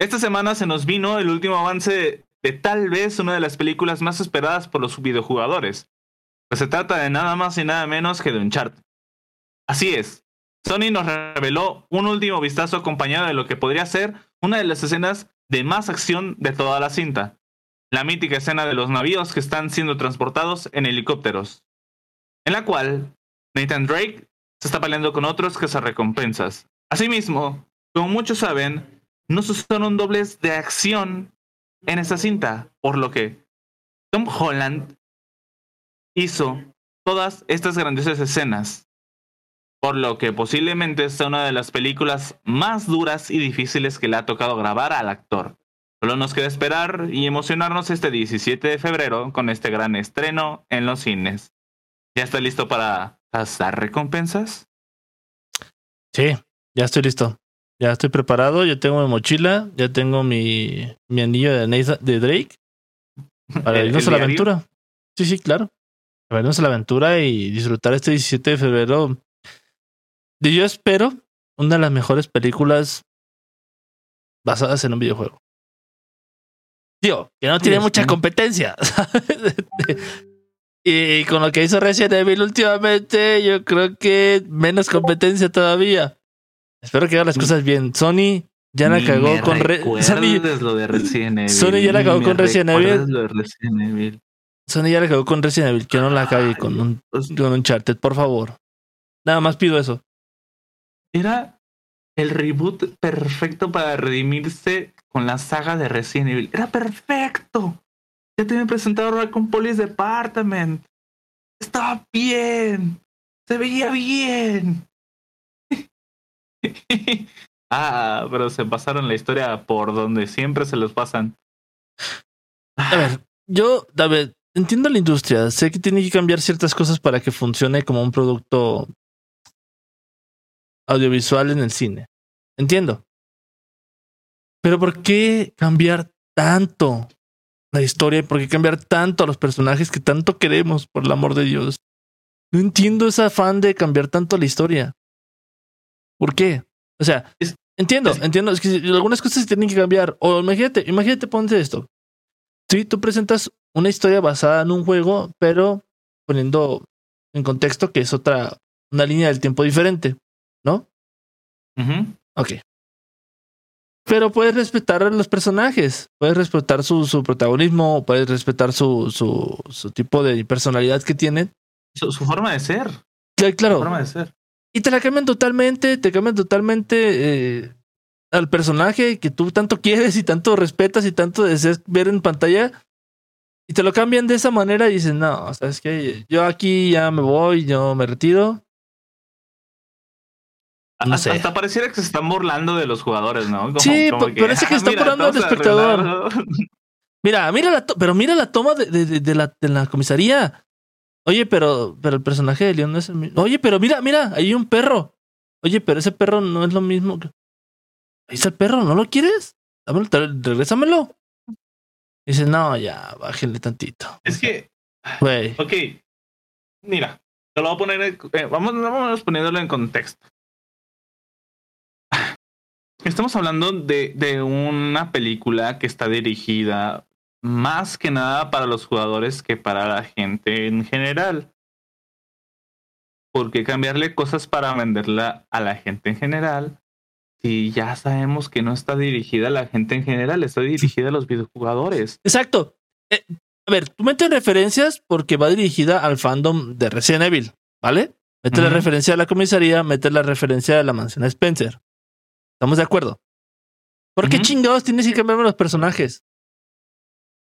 [SPEAKER 1] Esta semana se nos vino el último avance de tal vez una de las películas más esperadas por los videojugadores. Pues se trata de nada más y nada menos que de Uncharted. Así es, Sony nos reveló un último vistazo acompañado de lo que podría ser una de las escenas de más acción de toda la cinta. La mítica escena de los navíos que están siendo transportados en helicópteros. En la cual Nathan Drake se está peleando con otros que se recompensas. Asimismo, como muchos saben, no se usaron dobles de acción en esa cinta, por lo que Tom Holland hizo todas estas grandiosas escenas, por lo que posiblemente sea una de las películas más duras y difíciles que le ha tocado grabar al actor. Solo nos queda esperar y emocionarnos este 17 de febrero con este gran estreno en los cines. ¿Ya está listo para cazar recompensas?
[SPEAKER 3] Sí, ya estoy listo. Ya estoy preparado, ya tengo mi mochila, ya tengo mi, mi anillo de, Nathan- de Drake para
[SPEAKER 1] ¿El-
[SPEAKER 3] irnos
[SPEAKER 1] el
[SPEAKER 3] a la
[SPEAKER 1] diario?
[SPEAKER 3] aventura. Sí, sí, claro. Para irnos a la aventura y disfrutar este 17 de febrero. Y yo espero una de las mejores películas basadas en un videojuego. Tío, que no tiene mucha competencia. ¿sabes? y con lo que hizo Resident Evil últimamente, yo creo que menos competencia todavía. Espero que hagan las cosas bien. Sony ya la
[SPEAKER 1] Ni
[SPEAKER 3] cagó
[SPEAKER 1] me
[SPEAKER 3] con Re- Sony,
[SPEAKER 1] recuerdes lo de Resident Evil.
[SPEAKER 3] Sony ya la
[SPEAKER 1] Ni me
[SPEAKER 3] con Resident Evil.
[SPEAKER 1] recuerdes lo de Resident Evil.
[SPEAKER 3] Sony ya la cagó con Resident Evil. Que no la cague con un
[SPEAKER 1] Pues,
[SPEAKER 3] con Uncharted, por favor. Nada más pido eso.
[SPEAKER 1] Era el reboot perfecto para redimirse con la saga de Resident Evil. Era perfecto. Ya te habían presentado Raccoon Police Department. Estaba bien. Se veía bien. ah, pero se pasaron la historia por donde siempre se los pasan.
[SPEAKER 3] A ver, yo, a ver, entiendo la industria. Sé que tiene que cambiar ciertas cosas para que funcione como un producto audiovisual en el cine. Entiendo. Pero ¿por qué cambiar tanto la historia? ¿Por qué cambiar tanto a los personajes que tanto queremos, por el amor de Dios? No entiendo ese afán de cambiar tanto la historia. ¿Por qué? O sea,
[SPEAKER 1] Es-
[SPEAKER 3] entiendo,
[SPEAKER 1] es-
[SPEAKER 3] entiendo. Es que algunas cosas se tienen que cambiar. O imagínate, imagínate, ponte esto. Sí, tú presentas una historia basada en un juego, pero poniendo en contexto que es otra, una línea del tiempo diferente, ¿no?
[SPEAKER 1] Ujú.
[SPEAKER 3] Ok. Pero puedes respetar a los personajes, puedes respetar su, su protagonismo, puedes respetar su, su, su tipo de personalidad que tienen.
[SPEAKER 1] Su, su forma de ser. Su
[SPEAKER 3] Claro,
[SPEAKER 1] forma de ser.
[SPEAKER 3] y te la cambian totalmente, te cambian totalmente eh, al personaje que tú tanto quieres y tanto respetas y tanto deseas ver en pantalla. Y te lo cambian de esa manera y dices, no, sabes que yo aquí ya me voy, yo me retiro. No
[SPEAKER 1] hasta,
[SPEAKER 3] sé.
[SPEAKER 1] hasta pareciera que se están burlando de los jugadores, ¿no? Como-
[SPEAKER 3] Sí,
[SPEAKER 1] como
[SPEAKER 3] parece que
[SPEAKER 1] "Ah,
[SPEAKER 3] está
[SPEAKER 1] mira,
[SPEAKER 3] burlando
[SPEAKER 1] a
[SPEAKER 3] espectador".
[SPEAKER 1] arruinarlo".
[SPEAKER 3] Mira, mira la pero mira la toma de, de- la, de la comisaría. Oye, pero, pero el personaje de León no es el mismo. Oye, pero mira, mira, ahí hay un perro. Oye, pero ese perro no es lo mismo. que- Ahí está el perro, ¿no lo quieres? Dámelo, regrésamelo. Dice, no, ya, bájenle tantito.
[SPEAKER 1] Es que,
[SPEAKER 3] Güey.
[SPEAKER 1] ok, mira, te lo voy a poner, en- eh, vamos, vamos poniéndolo en contexto. Estamos hablando de, de una película que está dirigida más que nada para los jugadores que para la gente en general. ¿Por qué cambiarle cosas para venderla a la gente en general? Si ya sabemos que no está dirigida a la gente en general, está dirigida a los videojugadores.
[SPEAKER 3] Exacto. Eh, a ver, tú metes referencias porque va dirigida al fandom de Resident Evil, ¿vale? Mete la referencia a la comisaría, mete la referencia a la mansión Spencer. ¿Estamos de acuerdo? ¿Por qué chingados tienes que cambiarme los personajes?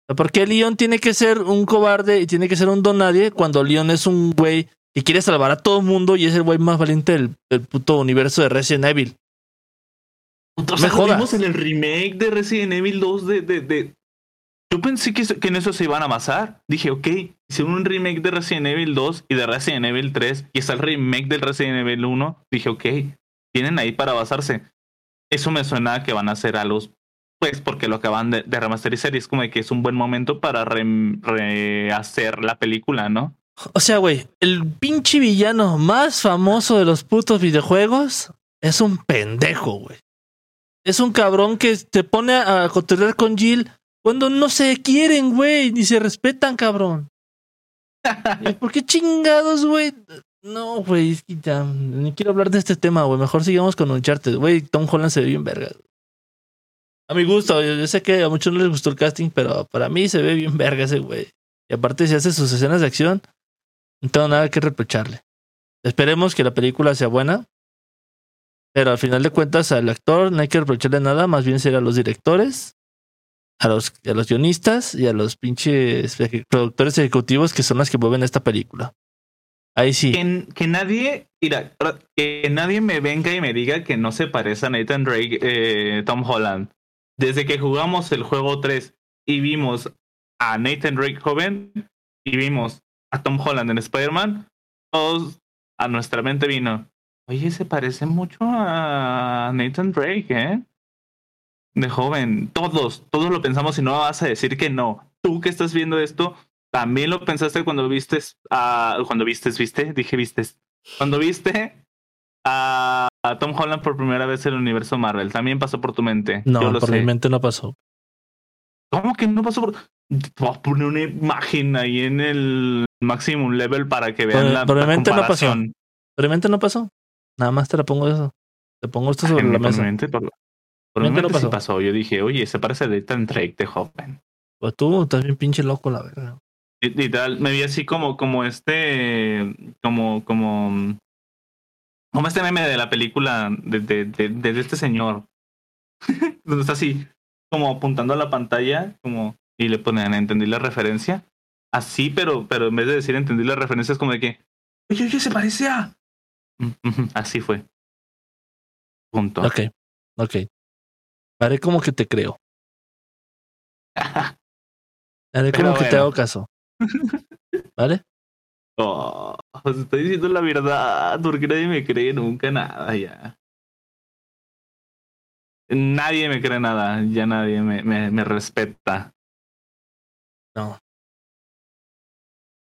[SPEAKER 3] ¿Por qué Leon tiene que ser un cobarde y tiene que ser un don nadie cuando Leon es un güey que quiere salvar a todo el mundo y es el güey más valiente del, del puto universo de Resident Evil?
[SPEAKER 1] O
[SPEAKER 3] Me
[SPEAKER 1] sea, vimos en el remake de Resident Evil 2 de... de, de... Yo pensé que, que en eso se iban a basar. Dije, ok, hicieron un remake de Resident Evil 2 y de Resident Evil 3 y está el remake del Resident Evil 1. Dije, ok, tienen ahí para basarse. Eso me suena a que van a hacer algo, pues porque lo acaban de, de remasterizar y es como de que es un buen momento para re- rehacer la película, ¿no?
[SPEAKER 3] O sea, güey, el pinche villano más famoso de los putos videojuegos es un pendejo, güey. Es un cabrón que se pone a cotorrear con Jill cuando no se quieren, güey, ni se respetan, cabrón. ¿Y ¿Por qué chingados, güey? No, güey, es que ya ni quiero hablar de este tema, güey. Mejor sigamos con Uncharted, güey. Tom Holland se ve bien verga. A mi gusto, yo, sé que a muchos no les gustó el casting, pero para mí se ve bien verga ese güey. Y aparte, si hace sus escenas de acción, no tengo nada que reprocharle. Esperemos que la película sea buena. Pero al final de cuentas, al actor no hay que reprocharle nada, más bien será a los directores. a los, a los guionistas y a los pinches productores ejecutivos que son los que mueven esta película. Ahí sí.
[SPEAKER 1] Que, nadie, mira, que nadie me venga y me diga que no se parece a Nathan Drake, eh, Tom Holland. Desde que jugamos el juego 3 y vimos a Nathan Drake joven y vimos a Tom Holland en Spider-Man, todos a nuestra mente vino, oye, se parece mucho a Nathan Drake, ¿eh? De joven, todos, todos lo pensamos y no vas a decir que no. Tú que estás viendo esto, también lo pensaste cuando vistes a, cuando vistes, viste, dije vistes, cuando viste a, Tom Holland por primera vez en el universo Marvel, también pasó por tu mente.
[SPEAKER 3] No, por mi mente no pasó.
[SPEAKER 1] ¿Cómo que no pasó por? Voy a poner una imagen ahí en el maximum level para que vean la,
[SPEAKER 3] probablemente no pasó. Probablemente no pasó. Nada más te la pongo eso. Te pongo esto sobre la mesa.
[SPEAKER 1] Probablemente, no pasó. pasó. Yo dije, oye, se parece a Nathan Drake de joven.
[SPEAKER 3] Pues tú estás bien pinche loco, la verdad.
[SPEAKER 1] Literal, me vi así como, como este, como, como, como este meme de la película de, de, de, de este señor. Donde está así, como apuntando a la pantalla, como, y le ponen, entendí la referencia. Así, pero, pero en vez de decir entendí la referencia, es como de que, oye, oye, se parece a. Así fue. Punto.
[SPEAKER 3] Ok, ok. Haré como que te creo. Haré como que te hago caso. ¿Vale?
[SPEAKER 1] Oh, pues estoy diciendo la verdad, porque nadie me cree nunca nada ya. Nadie me cree nada, ya nadie me, me, me respeta.
[SPEAKER 3] No.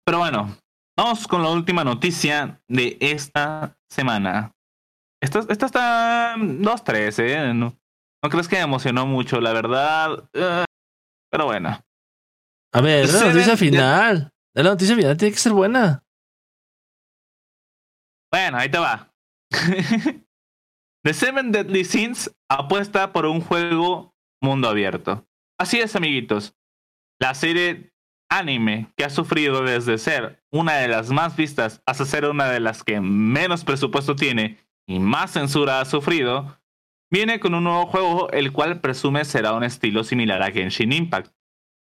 [SPEAKER 1] Pero bueno, vamos con la última noticia de esta semana. Esta, esta está 2-3, ¿eh? No, no, crees que me emocionó mucho, la verdad. Uh, pero bueno.
[SPEAKER 3] A ver, la noticia final. La noticia final tiene que ser buena.
[SPEAKER 1] Bueno, ahí te va. The Seven Deadly Sins apuesta por un juego mundo abierto. Así es, amiguitos. La serie anime que ha sufrido desde ser una de las más vistas hasta ser una de las que menos presupuesto tiene y más censura ha sufrido, viene con un nuevo juego el cual presume será un estilo similar a Genshin Impact.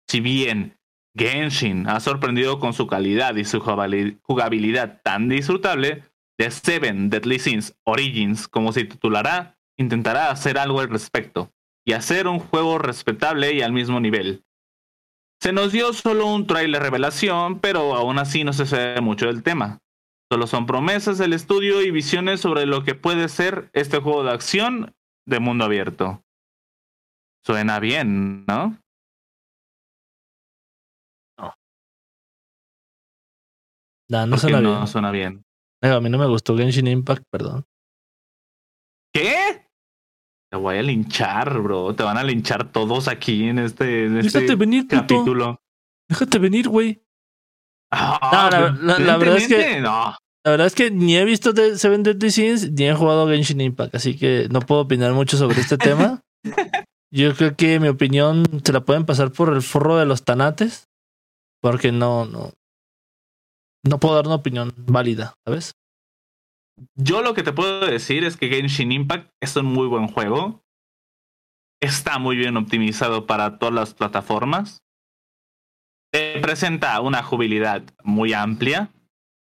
[SPEAKER 1] Si bien Genshin ha sorprendido con su calidad y su jugabilidad tan disfrutable, The Seven Deadly Sins Origins, como se titulará, intentará hacer algo al respecto y hacer un juego respetable y al mismo nivel. Se nos dio solo un trailer revelación, pero aún así no se sabe mucho del tema. Solo son promesas del estudio y visiones sobre lo que puede ser este juego de acción de mundo abierto. Suena bien, ¿no?
[SPEAKER 3] No, no suena
[SPEAKER 1] no
[SPEAKER 3] bien.
[SPEAKER 1] suena bien.
[SPEAKER 3] A mí no me gustó Genshin Impact, perdón.
[SPEAKER 1] ¿Qué? Te voy a linchar, bro. Te van a linchar todos aquí en este, en este
[SPEAKER 3] venir,
[SPEAKER 1] capítulo.
[SPEAKER 3] Déjate venir, güey.
[SPEAKER 1] Ah,
[SPEAKER 3] no, la, la, verdad es que.
[SPEAKER 1] No.
[SPEAKER 3] La verdad es que ni he visto Seven Deadly Sins ni he jugado Genshin Impact, así que no puedo opinar mucho sobre este tema. Yo creo que mi opinión se la pueden pasar por el forro de los tanates, porque no, no, no puedo dar una opinión válida, ¿sabes?
[SPEAKER 1] Yo lo que te puedo decir es que Genshin Impact es un muy buen juego. Está muy bien optimizado para todas las plataformas. Te presenta una jugabilidad muy amplia.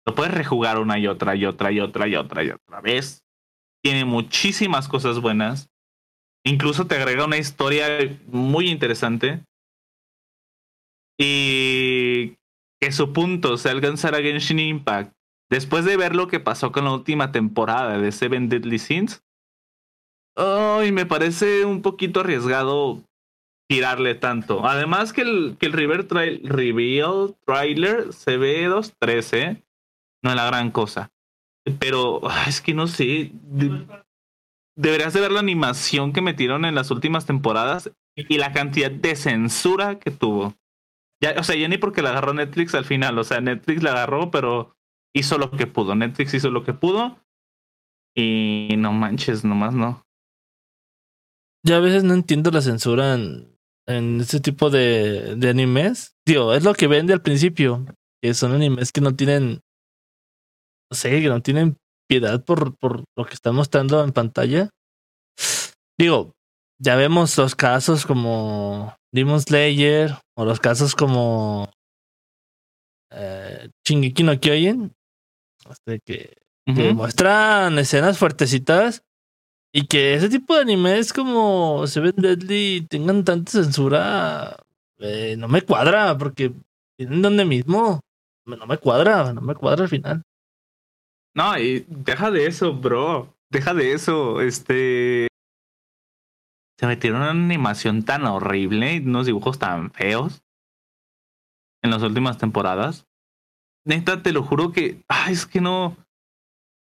[SPEAKER 1] Lo puedes rejugar una y otra y otra y otra y otra y otra vez. Tiene muchísimas cosas buenas. Incluso te agrega una historia muy interesante. Y que su punto se alcanzara Genshin Impact después de ver lo que pasó con la última temporada de Seven Deadly Sins, ay, me parece un poquito arriesgado tirarle tanto. Además que el, que el River trail, Reveal trailer se ve 2.13, no es la gran cosa. Pero es que no sé, de, deberías de ver la animación que metieron en las últimas temporadas y la cantidad de censura que tuvo. Ya, o sea, ya ni porque la agarró Netflix al final, o sea, Netflix la agarró, pero hizo lo que pudo. Netflix hizo lo que pudo. Y no manches, nomás no.
[SPEAKER 3] Yo a veces no entiendo la censura en, en este tipo de, de animes. Tío, es lo que vende al principio. Que son animes que no tienen. No sé, que no tienen piedad por, por lo que está mostrando en pantalla. Digo, ya vemos los casos como Demon Slayer o los casos como eh, Shingeki no Kyojin, este, que, que
[SPEAKER 1] Ujú.
[SPEAKER 3] muestran escenas fuertecitas y que ese tipo de animes como Seven Deadly tengan tanta censura, eh, no me cuadra porque tienen donde mismo. No me cuadra, no me cuadra al final.
[SPEAKER 1] No, y deja de eso, bro. Deja de eso. Este. Se metieron una animación tan horrible y unos dibujos tan feos en las últimas temporadas. Neta, te lo juro que. Ay, es que no.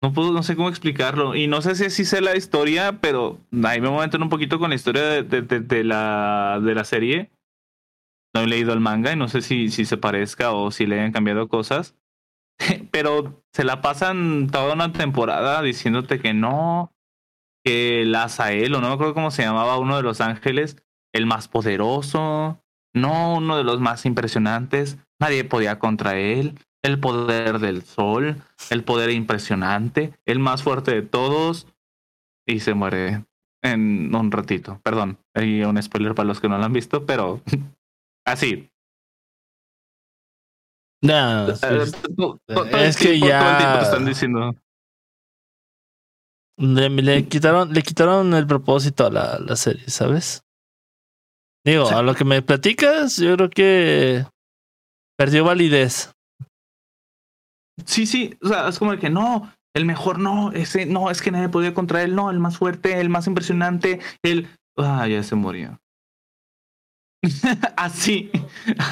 [SPEAKER 1] No puedo, no sé cómo explicarlo. Y no sé si así sé la historia, pero ahí me voy a meter un poquito con la historia de, de- de- de la, de la serie. No he leído el manga y no sé si, si se parezca o si le hayan cambiado cosas. Pero se la pasan toda una temporada diciéndote que no, que el Azael, o no me acuerdo cómo se llamaba uno de los ángeles, el más poderoso, no uno de los más impresionantes, nadie podía contra él, el poder del sol, el poder impresionante, el más fuerte de todos, y se muere en un ratito. Perdón, hay un spoiler para los que no lo han visto, pero así.
[SPEAKER 3] Sí,
[SPEAKER 1] Eh,
[SPEAKER 3] es que ya-
[SPEAKER 1] están diciendo.
[SPEAKER 3] Le, le quitaron, le quitaron el propósito a la, la serie, ¿sabes? Digo,
[SPEAKER 1] Sí.
[SPEAKER 3] a lo que me platicas, yo creo que perdió validez.
[SPEAKER 1] Sí, sí, o sea, es como que no, el mejor no, ese no, es que nadie podía contra él, no, el más fuerte, el más impresionante, el. Ah, ya se murió. así,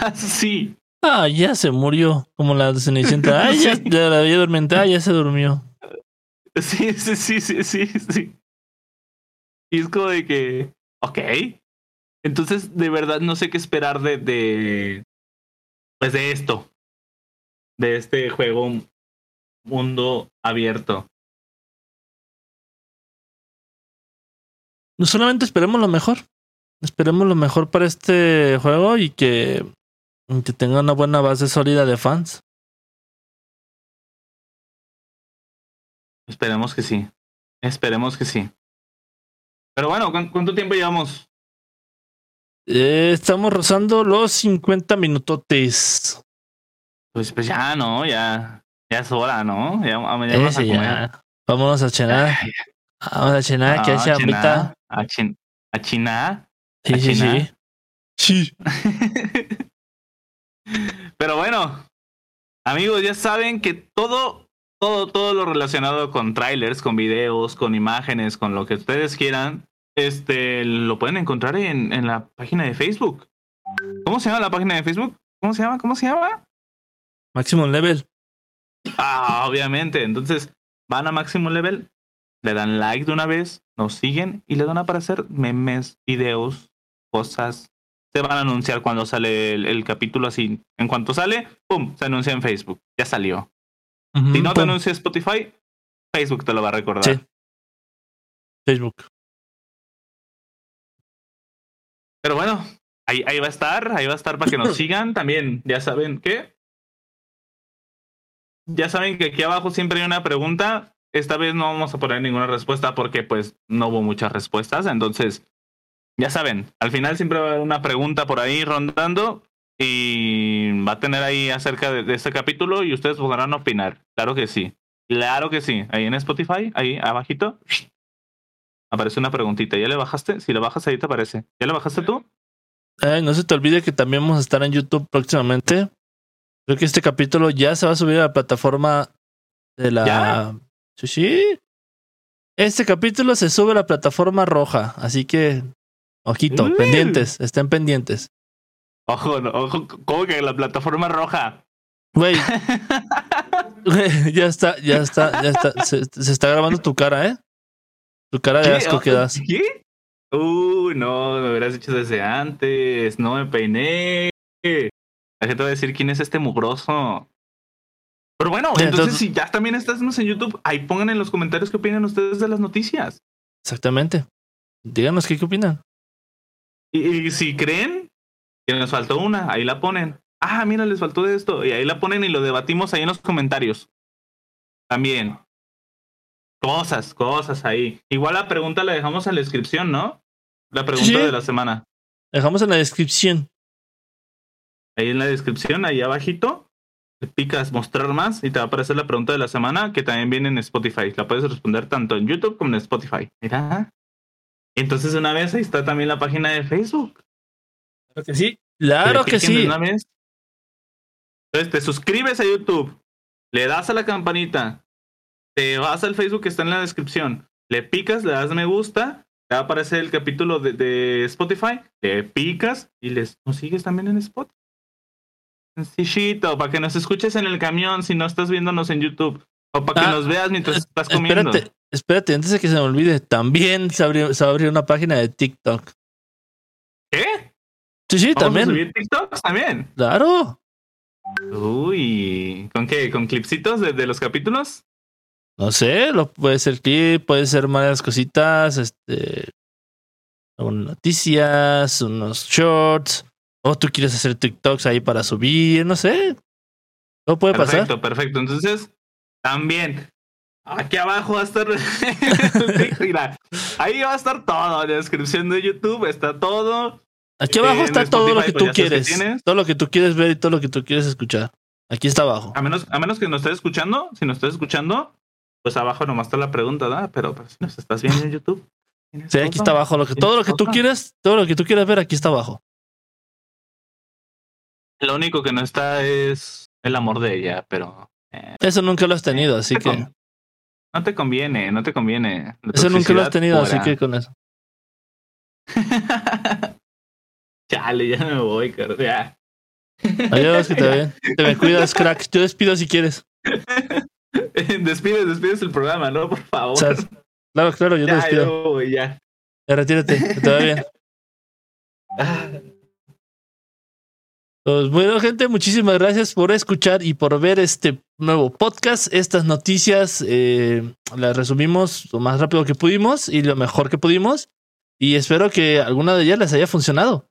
[SPEAKER 1] así.
[SPEAKER 3] Ah, ya se murió, como la de Cenicienta. Ay, ya,
[SPEAKER 1] Sí.
[SPEAKER 3] la dormida, ah, ya se durmió.
[SPEAKER 1] Sí, sí, sí, sí, sí, sí. Y es como de que, ok. Entonces, de verdad, no sé qué esperar de, de, pues de esto, de este juego mundo abierto.
[SPEAKER 3] No solamente esperemos lo mejor. Esperemos lo mejor para este juego y que, que tenga una buena base sólida de fans.
[SPEAKER 1] Esperemos que sí. Esperemos que sí. Pero bueno, ¿cu- ¿cuánto tiempo llevamos?
[SPEAKER 3] Eh, estamos rozando los 50 minutotes.
[SPEAKER 1] Pues, pues ya, ¿no? Ya, ya es hora, ¿no? Ya, ya vamos a comer.
[SPEAKER 3] ya. Vámonos a cenar. Vamos a cenar, que
[SPEAKER 1] ah,
[SPEAKER 3] hace
[SPEAKER 1] a
[SPEAKER 3] ahorita.
[SPEAKER 1] China, A, chin- a China.
[SPEAKER 3] Sí,
[SPEAKER 1] a
[SPEAKER 3] sí,
[SPEAKER 1] China.
[SPEAKER 3] sí. Sí.
[SPEAKER 1] Pero bueno, amigos, ya saben que todo, todo, todo lo relacionado con trailers, con videos, con imágenes, con lo que ustedes quieran, este, lo pueden encontrar en, en la página de Facebook. ¿Cómo se llama la página de Facebook? ¿Cómo se llama? ¿Cómo se llama?
[SPEAKER 3] Maximum level.
[SPEAKER 1] Ah, obviamente. Entonces, van a máximo level, le dan like de una vez, nos siguen y le dan a aparecer memes, videos, cosas. Se van a anunciar cuando sale el, el capítulo así. En cuanto sale, ¡pum! Se anuncia en Facebook. Ya salió. Si no te
[SPEAKER 3] pum.
[SPEAKER 1] anuncia Spotify, Facebook te lo va a recordar.
[SPEAKER 3] Sí. Facebook.
[SPEAKER 1] Pero bueno, ahí, ahí va a estar, ahí va a estar para que nos sigan. También, ya saben que. Ya saben que aquí abajo siempre hay una pregunta. Esta vez no vamos a poner ninguna respuesta porque pues no hubo muchas respuestas. Entonces, ya saben, al final siempre va a haber una pregunta por ahí rondando y va a tener ahí acerca de, de este capítulo y ustedes podrán opinar. Claro que sí. Claro que sí. Ahí en Spotify, ahí abajito, aparece una preguntita. ¿Ya le bajaste? Si le bajas ahí te aparece. ¿Ya le bajaste tú?
[SPEAKER 3] Eh, no se te olvide que también vamos a estar en YouTube próximamente. Creo que este capítulo ya se va a subir a la plataforma de la.
[SPEAKER 1] ¿Ya?
[SPEAKER 3] Sí, sí. Este capítulo se sube a la plataforma roja, así que ojito, pendientes, estén pendientes.
[SPEAKER 1] Ojo, no, ojo, ¿cómo que la plataforma roja?
[SPEAKER 3] Güey, ya está, ya está, ya está. Se, se está grabando tu cara, ¿eh? Tu cara de asco que das.
[SPEAKER 1] ¿Qué? Uh, no, me hubieras dicho desde antes. No me peiné. La gente va a decir quién es este mugroso. Pero bueno, entonces,
[SPEAKER 3] entonces-
[SPEAKER 1] si ya también estamos en YouTube, ahí pongan en los comentarios qué opinan ustedes de las noticias.
[SPEAKER 3] Exactamente. Díganos qué, qué opinan.
[SPEAKER 1] Y, y si creen que nos faltó una, ahí la ponen. Ah, mira, les faltó de esto. Y ahí la ponen y lo debatimos ahí en los comentarios. También. Cosas, cosas ahí. Igual la pregunta la dejamos en la descripción, ¿no? La pregunta
[SPEAKER 3] Sí.
[SPEAKER 1] de la semana.
[SPEAKER 3] Dejamos en la descripción.
[SPEAKER 1] Ahí en la descripción, ahí abajito, te picas mostrar más y te va a aparecer la pregunta de la semana que también viene en Spotify. La puedes responder tanto en YouTube como en Spotify. Mira. Entonces una vez ahí está también la página de Facebook.
[SPEAKER 3] Claro que sí. Claro que sí.
[SPEAKER 1] Entonces te suscribes a YouTube, le das a la campanita, te vas al Facebook que está en la descripción, le picas, le das me gusta, te va a aparecer el capítulo de, de Spotify, le picas y les, nos sigues también en Spotify. Sencillito, para que nos escuches en el camión si no estás viéndonos en YouTube. O para que
[SPEAKER 3] Ah,
[SPEAKER 1] nos veas mientras estás comiendo.
[SPEAKER 3] Espérate, espérate, antes de que se me olvide, también se abrió, se abrió una página de TikTok. Sí, sí,
[SPEAKER 1] ¿Vamos a
[SPEAKER 3] también.
[SPEAKER 1] subir TikToks también?
[SPEAKER 3] Claro.
[SPEAKER 1] Uy, ¿con qué? ¿Con clipsitos de, de los capítulos?
[SPEAKER 3] No sé, lo, puede ser clip, puede ser varias cositas, este, unas noticias, unos shorts, o tú quieres hacer TikToks ahí para subir, no sé. Todo puede
[SPEAKER 1] perfecto,
[SPEAKER 3] pasar.
[SPEAKER 1] perfecto. Entonces, también, aquí abajo va a estar. Mira, ahí va a estar todo. En la descripción de YouTube está todo.
[SPEAKER 3] Aquí abajo
[SPEAKER 1] en
[SPEAKER 3] está todo lo que
[SPEAKER 1] pues
[SPEAKER 3] tú
[SPEAKER 1] que
[SPEAKER 3] quieres, todo lo que tú quieres ver y todo lo que tú quieres escuchar. Aquí está abajo.
[SPEAKER 1] A menos, a menos que nos estés escuchando, si nos estés escuchando, pues abajo nomás está la pregunta, ¿verdad? Pero, pero si nos estás viendo en YouTube.
[SPEAKER 3] Sí, aquí está abajo. Lo que, todo lo que tú
[SPEAKER 1] todo.
[SPEAKER 3] quieras, todo lo que tú quieras ver, aquí está abajo.
[SPEAKER 1] Lo único que no está es el amor de ella, pero. eh,
[SPEAKER 3] Eso nunca lo has tenido, así que.
[SPEAKER 1] No te conviene, no te conviene. La
[SPEAKER 3] Eso nunca lo has tenido, así que con eso.
[SPEAKER 1] Chale, ya me voy, caro. Ya.
[SPEAKER 3] Adiós, que te bien. Te me cuidas, crack. Yo despido si quieres.
[SPEAKER 1] despides, despides el programa, ¿no? Por favor.
[SPEAKER 3] O sea, claro, claro, yo te despido.
[SPEAKER 1] yo voy, ya.
[SPEAKER 3] Ya retírate, que te vaya bien.
[SPEAKER 1] Ah,
[SPEAKER 3] Pues bueno, gente, muchísimas gracias por escuchar y por ver este nuevo podcast. Estas noticias eh, las resumimos lo más rápido que pudimos y lo mejor que pudimos. Y espero que alguna de ellas les haya funcionado.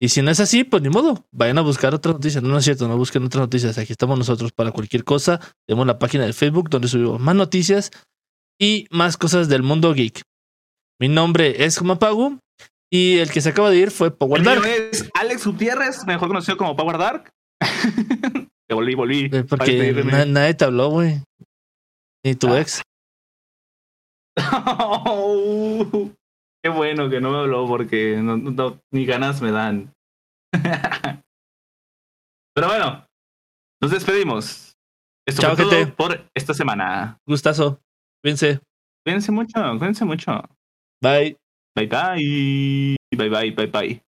[SPEAKER 3] Y si no es así, pues ni modo. Vayan a buscar otras noticias. No, no es cierto, no busquen otras noticias. Aquí estamos nosotros para cualquier cosa. Tenemos la página de Facebook donde subimos más noticias y más cosas del mundo geek. Mi nombre es Jumapagu y el que se acaba de ir fue Power Dark.
[SPEAKER 1] es Alex Gutiérrez, mejor conocido como Power Dark. que volví, volví.
[SPEAKER 3] Eh, Porque na- nadie te habló, güey. Ni tu
[SPEAKER 1] Ah.
[SPEAKER 3] ex.
[SPEAKER 1] Qué bueno que no me habló porque no, no- no- ni ganas me dan. Pero bueno, nos despedimos. Esto
[SPEAKER 3] Chao,
[SPEAKER 1] fue todo
[SPEAKER 3] gente.
[SPEAKER 1] por esta semana.
[SPEAKER 3] Gustazo. Cuídense.
[SPEAKER 1] Cuídense mucho, cuídense mucho.
[SPEAKER 3] Bye.
[SPEAKER 1] Bye bye. Bye bye, bye bye.